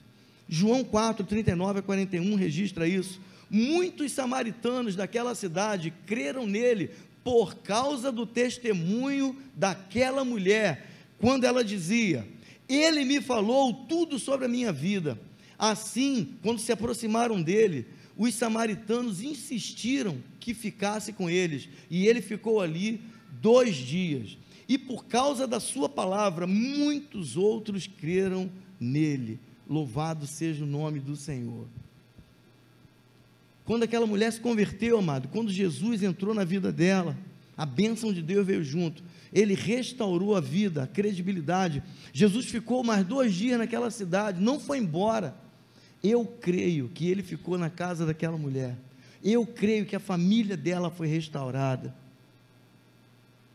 João 4, 39 a 41 registra isso. Muitos samaritanos daquela cidade creram nele por causa do testemunho daquela mulher, quando ela dizia: Ele me falou tudo sobre a minha vida. Assim, quando se aproximaram dele, os samaritanos insistiram que ficasse com eles, e ele ficou ali dois dias. E por causa da sua palavra, muitos outros creram nele. Louvado seja o nome do Senhor. Quando aquela mulher se converteu, amado, quando Jesus entrou na vida dela, a bênção de Deus veio junto. Ele restaurou a vida, a credibilidade. Jesus ficou mais dois dias naquela cidade, não foi embora. Eu creio que ele ficou na casa daquela mulher. Eu creio que a família dela foi restaurada.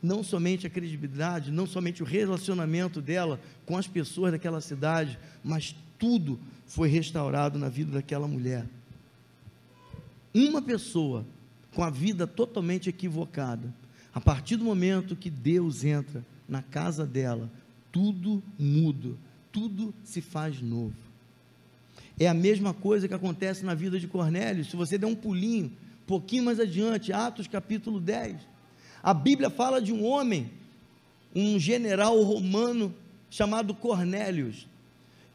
Não somente a credibilidade, não somente o relacionamento dela com as pessoas daquela cidade, mas tudo foi restaurado na vida daquela mulher. Uma pessoa com a vida totalmente equivocada, a partir do momento que Deus entra na casa dela, tudo muda, tudo se faz novo. É a mesma coisa que acontece na vida de Cornélio. Se você der um pulinho, pouquinho mais adiante, Atos capítulo 10, a Bíblia fala de um homem, um general romano chamado Cornélios.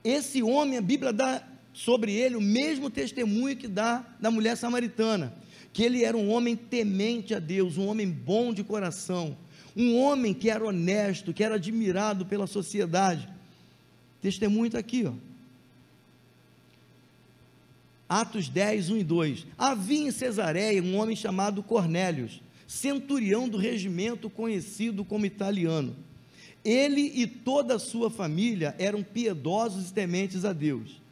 Esse homem, a Bíblia dá sobre ele o mesmo testemunho que dá da mulher samaritana, que ele era um homem temente a Deus, um homem bom de coração, um homem que era honesto, que era admirado pela sociedade. Testemunho está aqui, ó. Atos 10, 1 e 2. Havia em Cesareia um homem chamado Cornélios, centurião do regimento conhecido como italiano. Ele e toda a sua família eram piedosos e tementes a Deus.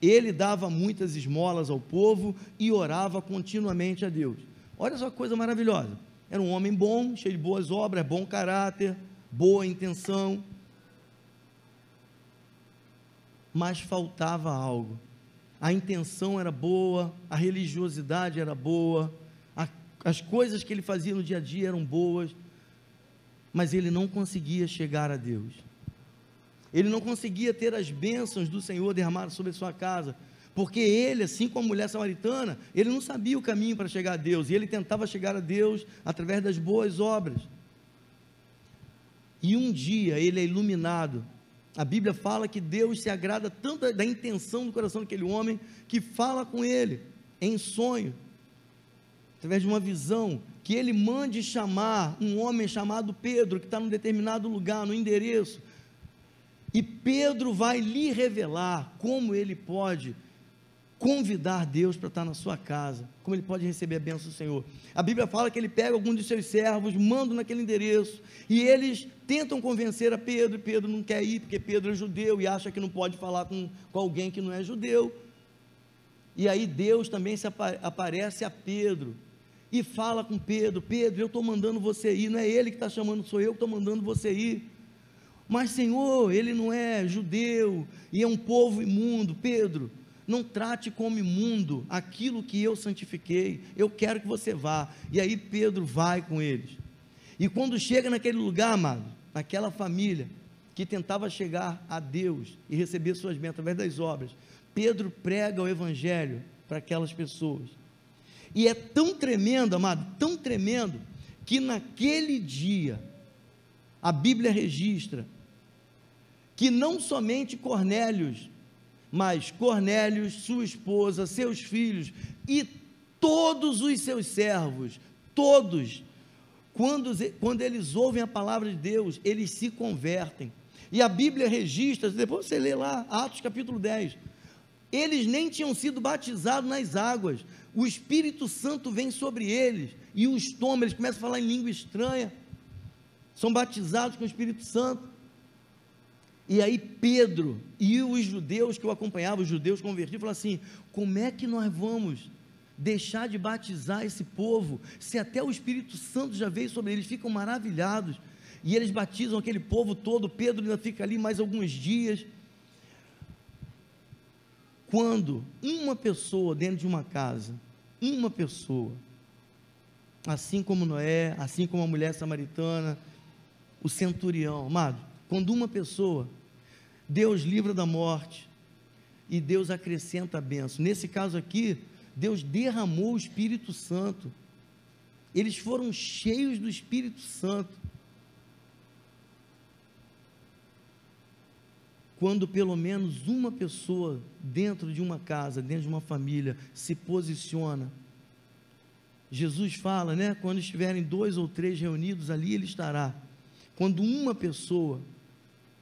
Ele dava muitas esmolas ao povo e orava continuamente a Deus. Olha só que coisa maravilhosa. Era um homem bom, cheio de boas obras, bom caráter, boa intenção. Mas faltava algo a intenção era boa, a religiosidade era boa, a, as coisas que ele fazia no dia a dia eram boas, mas ele não conseguia chegar a Deus. Ele não conseguia ter as bênçãos do Senhor derramadas sobre a sua casa, Porque ele, assim como a mulher samaritana, ele não sabia o caminho para chegar a Deus, e ele tentava chegar a Deus através das boas obras. E um dia ele é iluminado. A Bíblia fala que Deus se agrada tanto da intenção do coração daquele homem que fala com ele em sonho, através de uma visão, que ele mande chamar um homem chamado Pedro, que está num determinado lugar, no endereço, e Pedro vai lhe revelar como ele pode convidar Deus para estar na sua casa, como ele pode receber a bênção do Senhor. A Bíblia fala que ele pega algum de seus servos, manda naquele endereço, e eles tentam convencer a Pedro, e Pedro não quer ir, porque Pedro é judeu e acha que não pode falar com, com alguém que não é judeu. E aí Deus também se aparece a Pedro e fala com Pedro: Pedro, eu estou mandando você ir, não é ele que está chamando, sou eu que estou mandando você ir. Mas, Senhor, ele não é judeu e é um povo imundo. Pedro, não trate como imundo aquilo que eu santifiquei, eu quero que você vá. E aí Pedro vai com eles. E quando chega naquele lugar, amado, naquela família que tentava chegar a Deus e receber suas bênçãos através das obras, Pedro prega o evangelho para aquelas pessoas. E é tão tremendo, amado, tão tremendo, que naquele dia, a Bíblia registra que não somente Cornélios mas Cornélios, sua esposa, seus filhos e todos os seus servos, todos, quando, quando eles ouvem a palavra de Deus, eles se convertem. E a Bíblia registra, depois você lê lá, Atos capítulo 10. Eles nem tinham sido batizados nas águas. O Espírito Santo vem sobre eles e os toma, eles começam a falar em língua estranha. São batizados com o Espírito Santo. E aí Pedro e os judeus que o acompanhavam, os judeus convertidos, falaram assim: como é que nós vamos deixar de batizar esse povo, se até o Espírito Santo já veio sobre eles, ficam maravilhados, e eles batizam aquele povo todo, Pedro ainda fica ali mais alguns dias. Quando uma pessoa dentro de uma casa, uma pessoa, assim como Noé, assim como a mulher samaritana, o centurião, amado, quando uma pessoa Deus livra da morte e Deus acrescenta a benção. Nesse caso aqui, Deus derramou o Espírito Santo. Eles foram cheios do Espírito Santo. Quando pelo menos uma pessoa dentro de uma casa, dentro de uma família, se posiciona. Jesus fala, né? Quando estiverem dois ou três reunidos ali, ele estará. Quando uma pessoa,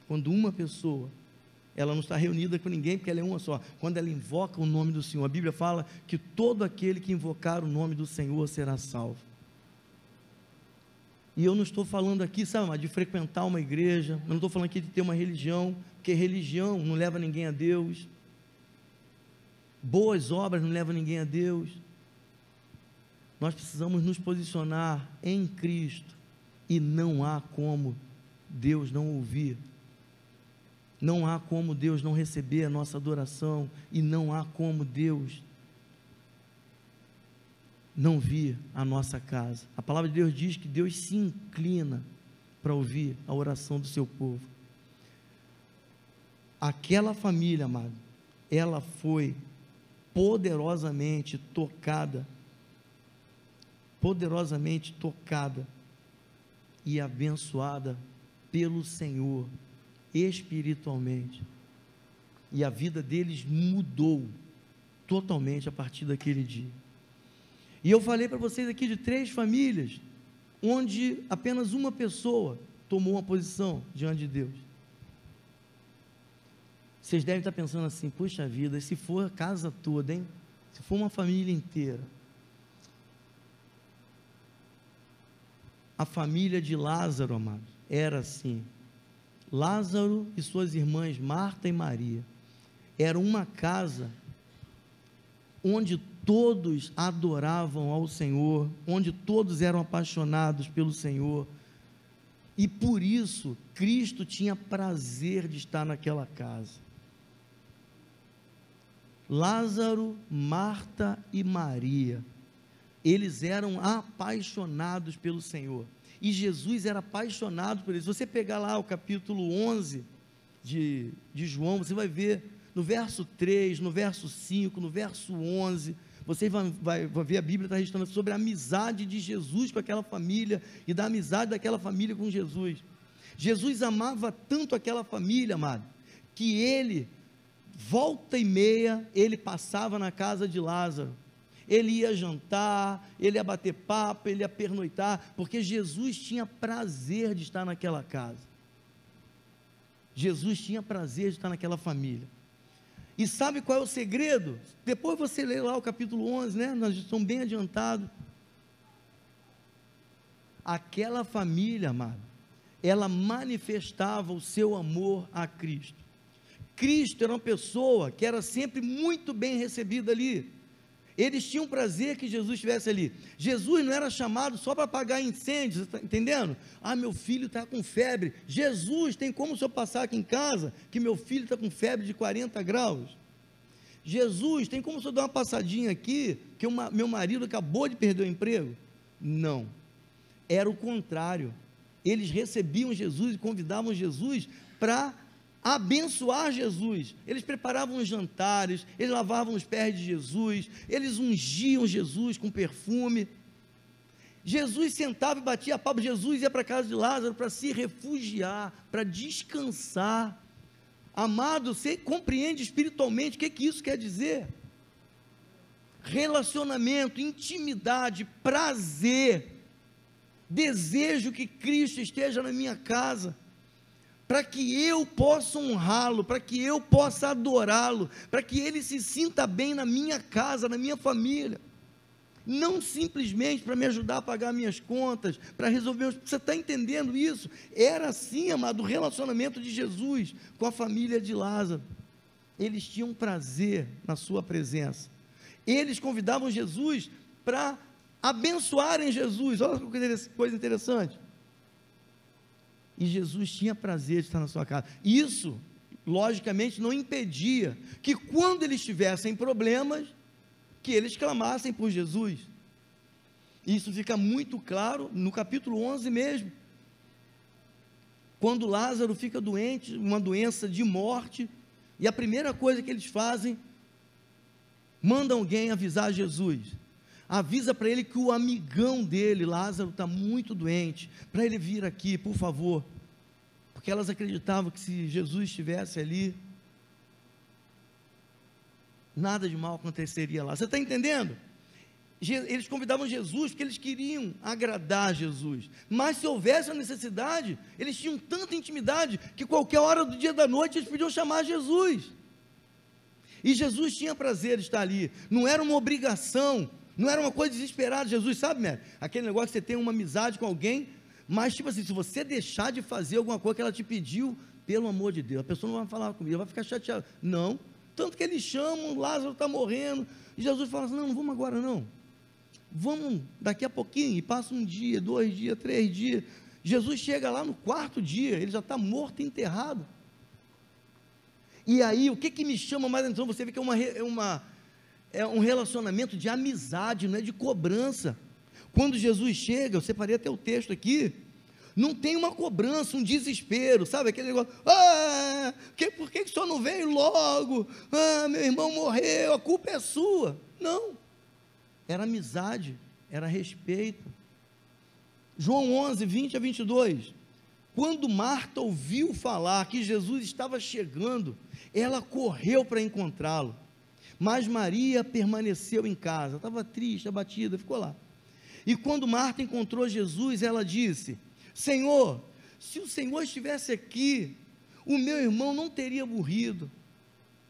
quando uma pessoa ela não está reunida com ninguém porque ela é uma só. Quando ela invoca o nome do Senhor, a Bíblia fala que todo aquele que invocar o nome do Senhor será salvo. E eu não estou falando aqui, sabe, de frequentar uma igreja, eu não estou falando aqui de ter uma religião, porque religião não leva ninguém a Deus. Boas obras não levam ninguém a Deus. Nós precisamos nos posicionar em Cristo e não há como Deus não ouvir não há como Deus não receber a nossa adoração e não há como Deus não vir a nossa casa. A palavra de Deus diz que Deus se inclina para ouvir a oração do seu povo. Aquela família, amado, ela foi poderosamente tocada, poderosamente tocada e abençoada pelo Senhor espiritualmente. E a vida deles mudou totalmente a partir daquele dia. E eu falei para vocês aqui de três famílias, onde apenas uma pessoa tomou uma posição diante de Deus. Vocês devem estar pensando assim: puxa vida, se for a casa toda, hein? Se for uma família inteira. A família de Lázaro, amado, era assim. Lázaro e suas irmãs Marta e Maria. Era uma casa onde todos adoravam ao Senhor, onde todos eram apaixonados pelo Senhor. E por isso Cristo tinha prazer de estar naquela casa. Lázaro, Marta e Maria, eles eram apaixonados pelo Senhor. E Jesus era apaixonado por eles. Você pegar lá o capítulo 11 de, de João, você vai ver no verso 3, no verso 5, no verso 11, você vai, vai, vai ver a Bíblia está registrando sobre a amizade de Jesus com aquela família e da amizade daquela família com Jesus. Jesus amava tanto aquela família, amado, que ele, volta e meia, ele passava na casa de Lázaro ele ia jantar, ele ia bater papo, ele ia pernoitar, porque Jesus tinha prazer de estar naquela casa. Jesus tinha prazer de estar naquela família. E sabe qual é o segredo? Depois você lê lá o capítulo 11, né? Nós estamos bem adiantados. Aquela família, amado, ela manifestava o seu amor a Cristo. Cristo era uma pessoa que era sempre muito bem recebida ali. Eles tinham prazer que Jesus estivesse ali. Jesus não era chamado só para apagar incêndios, está entendendo? Ah, meu filho está com febre. Jesus, tem como o senhor passar aqui em casa que meu filho está com febre de 40 graus? Jesus, tem como o senhor dar uma passadinha aqui que uma, meu marido acabou de perder o emprego? Não. Era o contrário. Eles recebiam Jesus e convidavam Jesus para abençoar Jesus. Eles preparavam os jantares, eles lavavam os pés de Jesus, eles ungiam Jesus com perfume. Jesus sentava e batia papo. Jesus ia para a casa de Lázaro para se refugiar, para descansar. Amado, você compreende espiritualmente o que, que isso quer dizer? Relacionamento, intimidade, prazer, desejo que Cristo esteja na minha casa para que eu possa honrá-lo, para que eu possa adorá-lo, para que ele se sinta bem na minha casa, na minha família. Não simplesmente para me ajudar a pagar minhas contas, para resolver. Você está entendendo isso? Era assim, amado, o relacionamento de Jesus com a família de Lázaro. Eles tinham prazer na sua presença. Eles convidavam Jesus para abençoarem Jesus. Olha que coisa interessante e Jesus tinha prazer de estar na sua casa. Isso, logicamente, não impedia que quando eles tivessem problemas, que eles clamassem por Jesus. Isso fica muito claro no capítulo 11 mesmo. Quando Lázaro fica doente, uma doença de morte, e a primeira coisa que eles fazem, mandam alguém avisar Jesus avisa para ele que o amigão dele, Lázaro, está muito doente, para ele vir aqui, por favor. Porque elas acreditavam que se Jesus estivesse ali, nada de mal aconteceria lá. Você está entendendo? Eles convidavam Jesus porque eles queriam agradar Jesus. Mas se houvesse a necessidade, eles tinham tanta intimidade que qualquer hora do dia da noite eles podiam chamar Jesus. E Jesus tinha prazer de estar ali. Não era uma obrigação não era uma coisa desesperada, Jesus, sabe, né? Aquele negócio que você tem uma amizade com alguém, mas tipo assim, se você deixar de fazer alguma coisa que ela te pediu, pelo amor de Deus, a pessoa não vai falar comigo, ela vai ficar chateada. Não. Tanto que eles chamam, Lázaro está morrendo, e Jesus fala assim: não, não vamos agora não. Vamos daqui a pouquinho, e passa um dia, dois dias, três dias. Jesus chega lá no quarto dia, ele já está morto e enterrado. E aí, o que, que me chama mais atenção? Você vê que é uma, uma é um relacionamento de amizade, não é de cobrança. Quando Jesus chega, eu separei até o texto aqui, não tem uma cobrança, um desespero, sabe? Aquele negócio, ah, que, por que, que o senhor não veio logo? Ah, meu irmão morreu, a culpa é sua. Não, era amizade, era respeito. João 11, 20 a 22. Quando Marta ouviu falar que Jesus estava chegando, ela correu para encontrá-lo mas Maria permaneceu em casa, estava triste, abatida, ficou lá. E quando Marta encontrou Jesus, ela disse: Senhor, se o Senhor estivesse aqui, o meu irmão não teria morrido.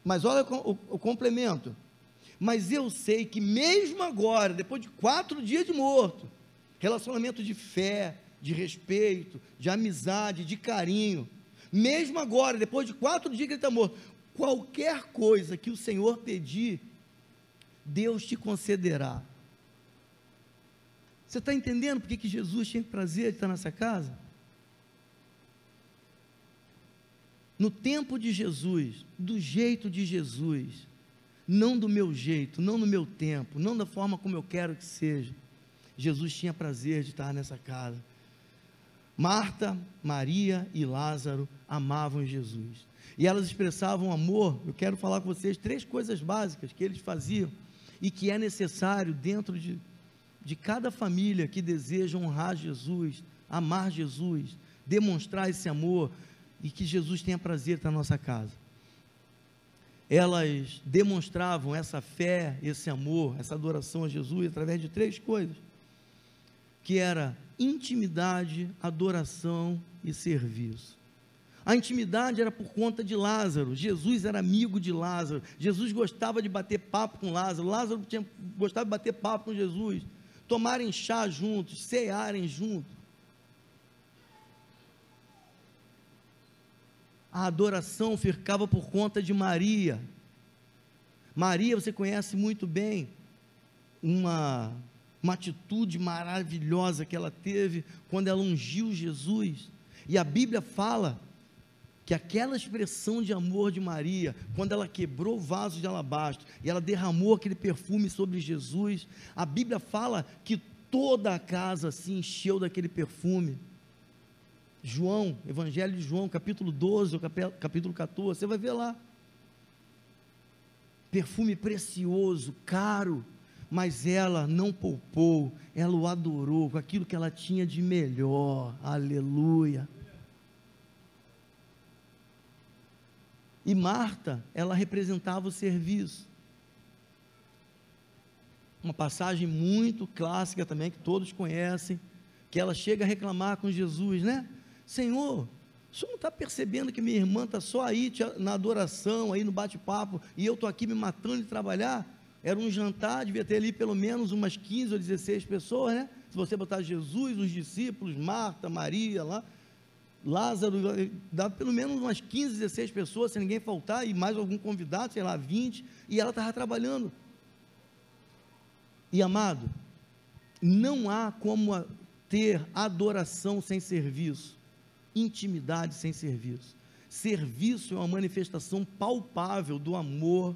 Mas olha o, o, o complemento. Mas eu sei que mesmo agora, depois de quatro dias de morto, relacionamento de fé, de respeito, de amizade, de carinho, mesmo agora, depois de quatro dias que ele está morto, qualquer coisa que o Senhor pedir, Deus te concederá. Você está entendendo por que Jesus tinha prazer de estar nessa casa? No tempo de Jesus, do jeito de Jesus, não do meu jeito, não no meu tempo, não da forma como eu quero que seja. Jesus tinha prazer de estar nessa casa. Marta, Maria e Lázaro amavam Jesus. E elas expressavam amor. Eu quero falar com vocês três coisas básicas que eles faziam e que é necessário dentro de, de cada família que deseja honrar Jesus, amar Jesus, demonstrar esse amor e que Jesus tenha prazer na nossa casa. Elas demonstravam essa fé, esse amor, essa adoração a Jesus através de três coisas, que era intimidade, adoração e serviço. A intimidade era por conta de Lázaro. Jesus era amigo de Lázaro. Jesus gostava de bater papo com Lázaro. Lázaro tinha, gostava de bater papo com Jesus. Tomarem chá juntos, cearem juntos. A adoração ficava por conta de Maria. Maria, você conhece muito bem, uma, uma atitude maravilhosa que ela teve quando ela ungiu Jesus. E a Bíblia fala que aquela expressão de amor de Maria, quando ela quebrou o vaso de alabastro e ela derramou aquele perfume sobre Jesus, a Bíblia fala que toda a casa se encheu daquele perfume. João, Evangelho de João, capítulo 12, capítulo 14, você vai ver lá. Perfume precioso, caro, mas ela não poupou, ela o adorou com aquilo que ela tinha de melhor. Aleluia. E Marta, ela representava o serviço. Uma passagem muito clássica também, que todos conhecem, que ela chega a reclamar com Jesus, né? Senhor, o senhor não está percebendo que minha irmã está só aí na adoração, aí no bate-papo, e eu estou aqui me matando de trabalhar? Era um jantar, devia ter ali pelo menos umas 15 ou 16 pessoas, né? Se você botar Jesus, os discípulos, Marta, Maria lá, Lázaro, dá pelo menos umas 15, 16 pessoas, se ninguém faltar, e mais algum convidado, sei lá, 20, e ela estava trabalhando. E amado, não há como ter adoração sem serviço, intimidade sem serviço. Serviço é uma manifestação palpável do amor,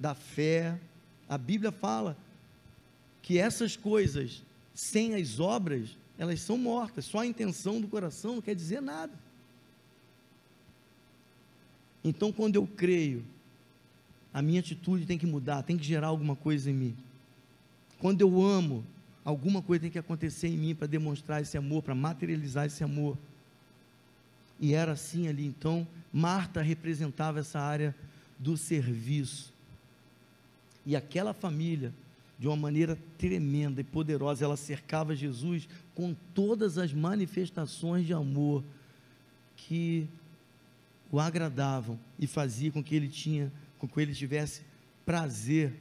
da fé. A Bíblia fala que essas coisas, sem as obras, elas são mortas. Só a intenção do coração não quer dizer nada. Então, quando eu creio, a minha atitude tem que mudar, tem que gerar alguma coisa em mim. Quando eu amo, alguma coisa tem que acontecer em mim para demonstrar esse amor, para materializar esse amor. E era assim ali. Então, Marta representava essa área do serviço. E aquela família de uma maneira tremenda e poderosa. Ela cercava Jesus com todas as manifestações de amor que o agradavam e fazia com que ele tinha, com que ele tivesse prazer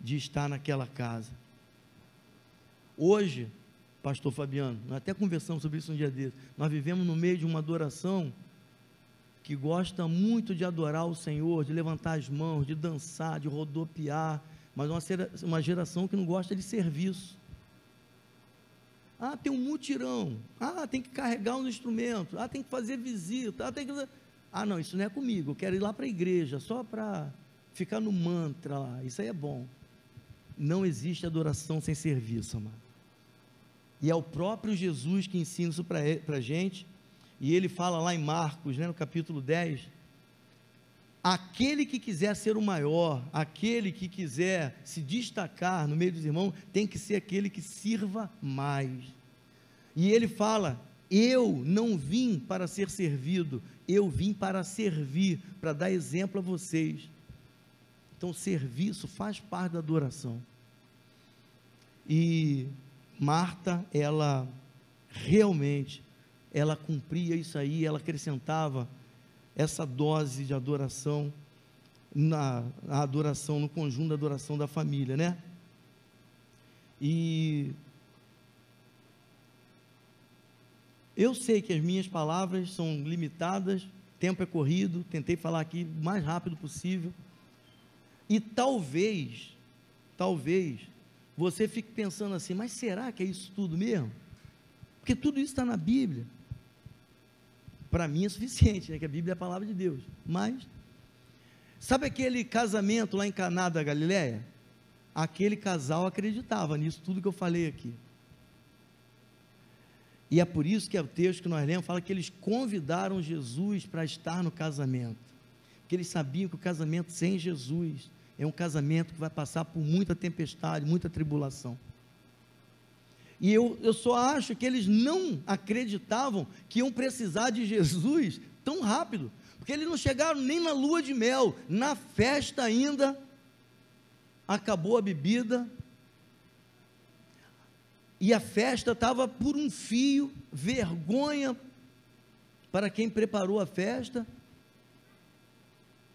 de estar naquela casa. Hoje, pastor Fabiano, nós até conversamos sobre isso um dia desses. Nós vivemos no meio de uma adoração que gosta muito de adorar o Senhor, de levantar as mãos, de dançar, de rodopiar, mas uma, uma geração que não gosta de serviço. Ah, tem um mutirão. Ah, tem que carregar um instrumento. Ah, tem que fazer visita. Ah, tem que... ah não, isso não é comigo. Eu quero ir lá para a igreja só para ficar no mantra lá. Isso aí é bom. Não existe adoração sem serviço, amado. E é o próprio Jesus que ensina isso para a gente. E ele fala lá em Marcos, né, no capítulo 10, Aquele que quiser ser o maior, aquele que quiser se destacar no meio dos irmãos, tem que ser aquele que sirva mais. E ele fala: Eu não vim para ser servido, eu vim para servir, para dar exemplo a vocês. Então, serviço faz parte da adoração. E Marta, ela realmente, ela cumpria isso aí, ela acrescentava essa dose de adoração na, adoração, no conjunto da adoração da família, né? E eu sei que as minhas palavras são limitadas, tempo é corrido, tentei falar aqui o mais rápido possível. E talvez, talvez, você fique pensando assim, mas será que é isso tudo mesmo? Porque tudo isso está na Bíblia para mim é suficiente, né, que a Bíblia é a palavra de Deus. Mas, sabe aquele casamento lá em Caná da Galileia? Aquele casal acreditava nisso tudo que eu falei aqui. E é por isso que é o texto que nós lemos fala que eles convidaram Jesus para estar no casamento. Porque eles sabiam que o casamento sem Jesus é um casamento que vai passar por muita tempestade, muita tribulação. E eu, eu só acho que eles não acreditavam que iam precisar de Jesus tão rápido. Porque eles não chegaram nem na lua de mel, na festa ainda, acabou a bebida, e a festa estava por um fio, vergonha para quem preparou a festa.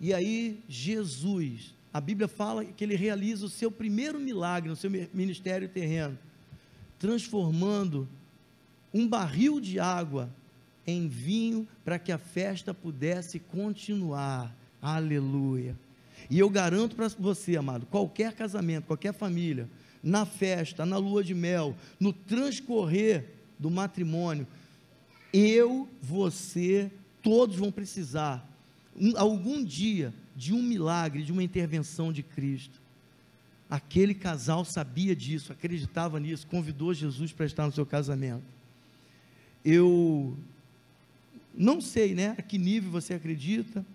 E aí, Jesus, a Bíblia fala que ele realiza o seu primeiro milagre no seu ministério terreno, transformando um barril de água em vinho para que a festa pudesse continuar. Aleluia. E eu garanto para você, amado, qualquer casamento, qualquer família, na festa, na lua de mel, no transcorrer do matrimônio, eu, você, todos vão precisar, um, algum dia, de um milagre, de uma intervenção de Cristo. Aquele casal sabia disso, acreditava nisso, convidou Jesus para estar no seu casamento. Eu não sei, né, a que nível você acredita.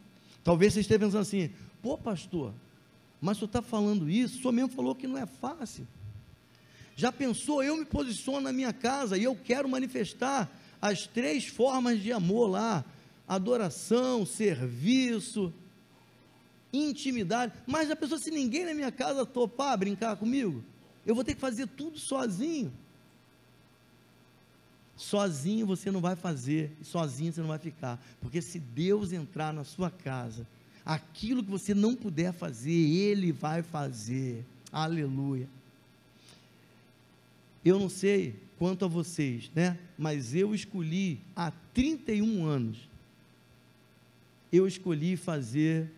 Talvez você esteja pensando assim: pô, pastor, mas você está falando isso, o senhor mesmo falou que não é fácil. Já pensou, eu me posiciono na minha casa e eu quero manifestar as três formas de amor lá: adoração, serviço, intimidade. Mas já pensou se ninguém na minha casa topar brincar comigo? Eu vou ter que fazer tudo sozinho. Sozinho você não vai fazer, sozinho você não vai ficar, porque se Deus entrar na sua casa, aquilo que você não puder fazer, Ele vai fazer. Aleluia. Eu não sei quanto a vocês, né? Mas eu escolhi há 31 anos. Eu escolhi fazer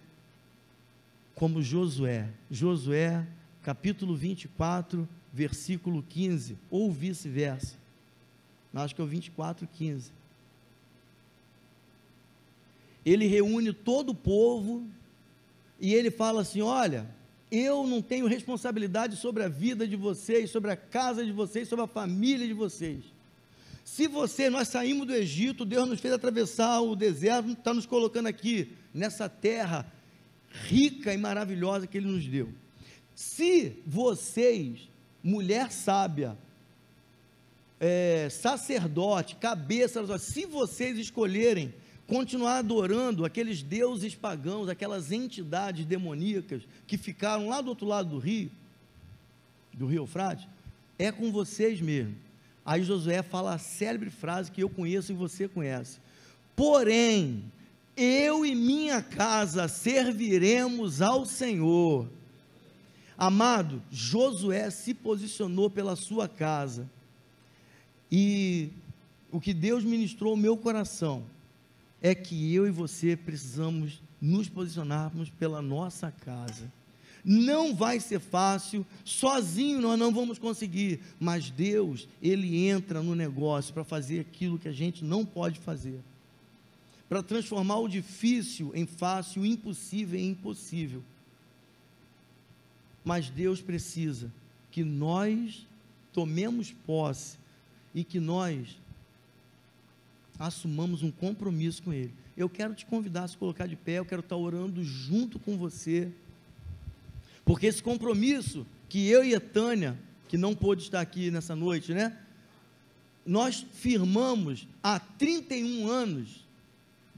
como Josué. Josué, capítulo 24, versículo 15, ou vice-versa. Acho que é o 24, 15. Ele reúne todo o povo e ele fala assim: Olha, eu não tenho responsabilidade sobre a vida de vocês, sobre a casa de vocês, sobre a família de vocês. Se você, nós saímos do Egito, Deus nos fez atravessar o deserto, está nos colocando aqui, nessa terra rica e maravilhosa que Ele nos deu. Se vocês, mulher sábia, é, sacerdote, cabeça, se vocês escolherem continuar adorando aqueles deuses pagãos, aquelas entidades demoníacas que ficaram lá do outro lado do rio, do rio Eufrates, é com vocês mesmo. Aí Josué fala a célebre frase que eu conheço e você conhece. Porém, eu e minha casa serviremos ao Senhor. Amado, Josué se posicionou pela sua casa. E o que Deus ministrou ao meu coração é que eu e você precisamos nos posicionarmos pela nossa casa. Não vai ser fácil, sozinho nós não vamos conseguir, mas Deus, Ele entra no negócio para fazer aquilo que a gente não pode fazer, para transformar o difícil em fácil, o impossível em impossível. Mas Deus precisa que nós tomemos posse e que nós assumamos um compromisso com Ele. Eu quero te convidar a se colocar de pé, eu quero estar orando junto com você, porque esse compromisso que eu e a Tânia, que não pôde estar aqui nessa noite, né? Nós firmamos há 31 anos.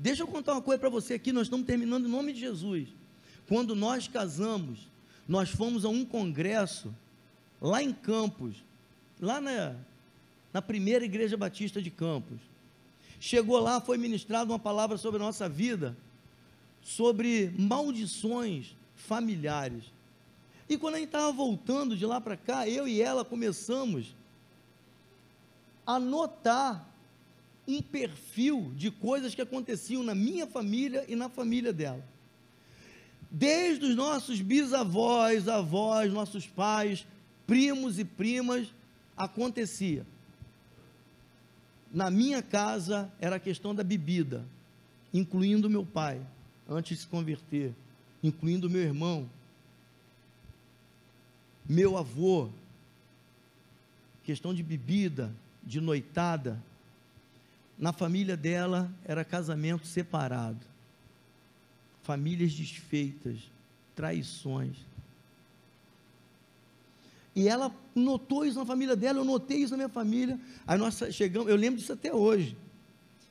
Deixa eu contar uma coisa para você aqui, nós estamos terminando em nome de Jesus. Quando nós casamos, nós fomos a um congresso lá em Campos, lá na, na primeira igreja batista de Campos. Chegou lá, foi ministrada uma palavra sobre a nossa vida, sobre maldições familiares. E quando a gente estava voltando de lá para cá, eu e ela começamos a notar um perfil de coisas que aconteciam na minha família e na família dela. Desde os nossos bisavós, avós, nossos pais, primos e primas, acontecia na minha casa era a questão da bebida, incluindo meu pai, antes de se converter, incluindo meu irmão, meu avô, questão de bebida, de noitada, na família dela era casamento separado, famílias desfeitas, traições. E ela notou isso na família dela, eu notei isso na minha família. Aí nós chegamos, eu lembro disso até hoje.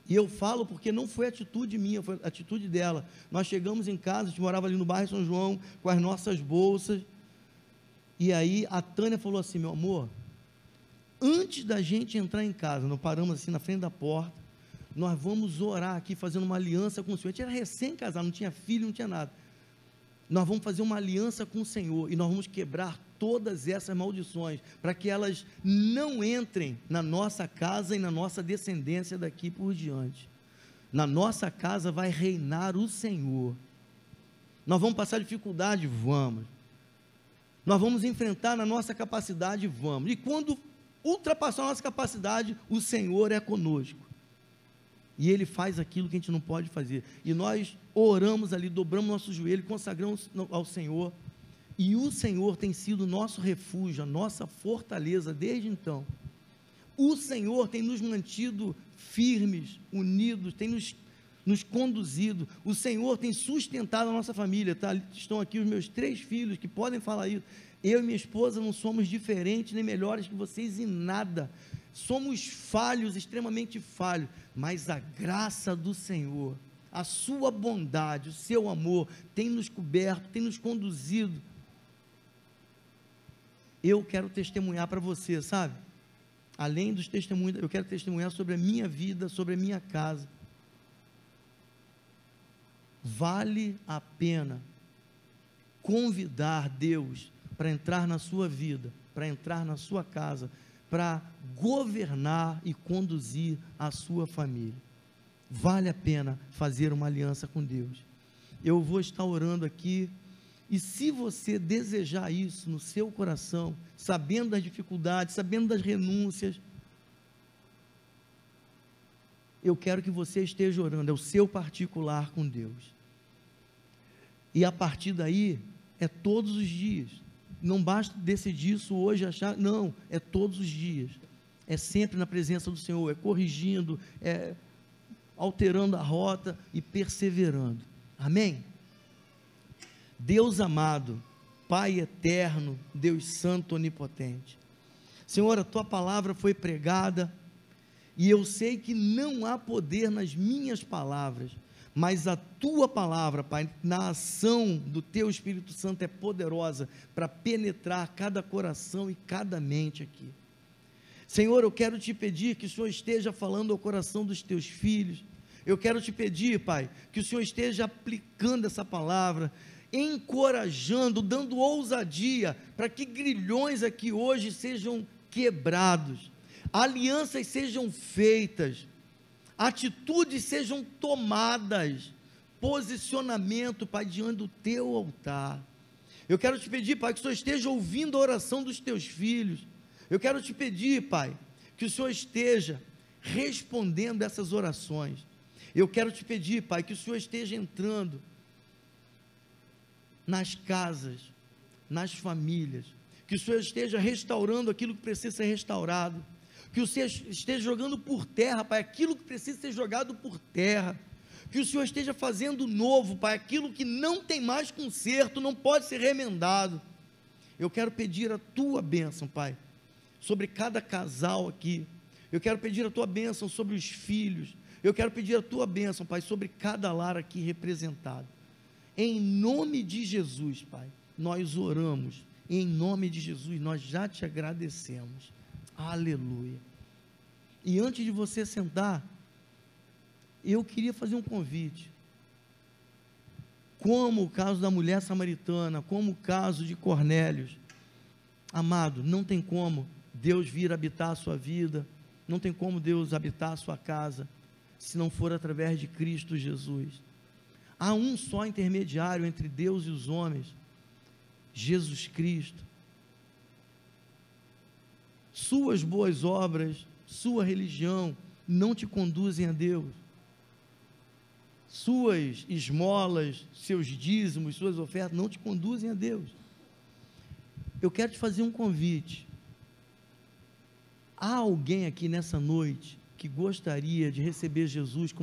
E eu falo porque não foi atitude minha, foi atitude dela. Nós chegamos em casa, a gente morava ali no bairro São João, com as nossas bolsas. E aí a Tânia falou assim: meu amor, antes da gente entrar em casa, nós paramos assim na frente da porta, nós vamos orar aqui, fazendo uma aliança com o Senhor. A gente era recém-casado, não tinha filho, não tinha nada. Nós vamos fazer uma aliança com o Senhor e nós vamos quebrar todas essas maldições, para que elas não entrem na nossa casa e na nossa descendência daqui por diante. Na nossa casa vai reinar o Senhor. Nós vamos passar dificuldade? Vamos. Nós vamos enfrentar na nossa capacidade? Vamos. E quando ultrapassar a nossa capacidade, o Senhor é conosco. E Ele faz aquilo que a gente não pode fazer. E nós oramos ali, dobramos nosso joelho, consagramos ao Senhor e o Senhor tem sido nosso refúgio, a nossa fortaleza desde então. O Senhor tem nos mantido firmes, unidos, tem nos, nos conduzido. O Senhor tem sustentado a nossa família. Tá? Estão aqui os meus três filhos que podem falar isso. Eu e minha esposa não somos diferentes nem melhores que vocês em nada. Somos falhos, extremamente falhos. Mas a graça do Senhor, a sua bondade, o seu amor tem nos coberto, tem nos conduzido eu quero testemunhar para você, sabe? Além dos testemunhos, eu quero testemunhar sobre a minha vida, sobre a minha casa. Vale a pena convidar Deus para entrar na sua vida, para entrar na sua casa, para governar e conduzir a sua família. Vale a pena fazer uma aliança com Deus. Eu vou estar orando aqui e se você desejar isso no seu coração, sabendo das dificuldades, sabendo das renúncias, eu quero que você esteja orando, é o seu particular com Deus. E a partir daí, é todos os dias. Não basta decidir isso hoje, achar, não, é todos os dias. É sempre na presença do Senhor, é corrigindo, é alterando a rota e perseverando. Amém? Deus amado, Pai eterno, Deus santo, onipotente. Senhor, a tua palavra foi pregada e eu sei que não há poder nas minhas palavras, mas a tua palavra, Pai, na ação do teu Espírito Santo é poderosa para penetrar cada coração e cada mente aqui. Senhor, eu quero te pedir que o Senhor esteja falando ao coração dos teus filhos. Eu quero te pedir, Pai, que o Senhor esteja aplicando essa palavra, encorajando, dando ousadia para que grilhões aqui hoje sejam quebrados, alianças sejam feitas, atitudes sejam tomadas, posicionamento, Pai, diante do teu altar. Eu quero te pedir, Pai, que o Senhor esteja ouvindo a oração dos teus filhos. Eu quero te pedir, Pai, que o Senhor esteja respondendo essas orações. Eu quero te pedir, Pai, que o Senhor esteja entrando nas casas, nas famílias. Que o Senhor esteja restaurando aquilo que precisa ser restaurado. Que o Senhor esteja jogando por terra, Pai, aquilo que precisa ser jogado por terra. Que o Senhor esteja fazendo novo, Pai, aquilo que não tem mais conserto, não pode ser remendado. Eu quero pedir a tua bênção, Pai, sobre cada casal aqui. Eu quero pedir a tua bênção sobre os filhos. Eu quero pedir a tua bênção, Pai, sobre cada lar aqui representado. Em nome de Jesus, Pai, nós oramos. Em nome de Jesus, nós já te agradecemos. Aleluia. E antes de você sentar, eu queria fazer um convite. Como o caso da mulher samaritana, como o caso de Cornélios. Amado, não tem como Deus vir habitar a sua vida, não tem como Deus habitar a sua casa, se não for através de Cristo Jesus. Há um só intermediário entre Deus e os homens, Jesus Cristo. Suas boas obras, sua religião não te conduzem a Deus. Suas esmolas, seus dízimos, suas ofertas não te conduzem a Deus. Eu quero te fazer um convite. Há alguém aqui nessa noite que gostaria de receber Jesus como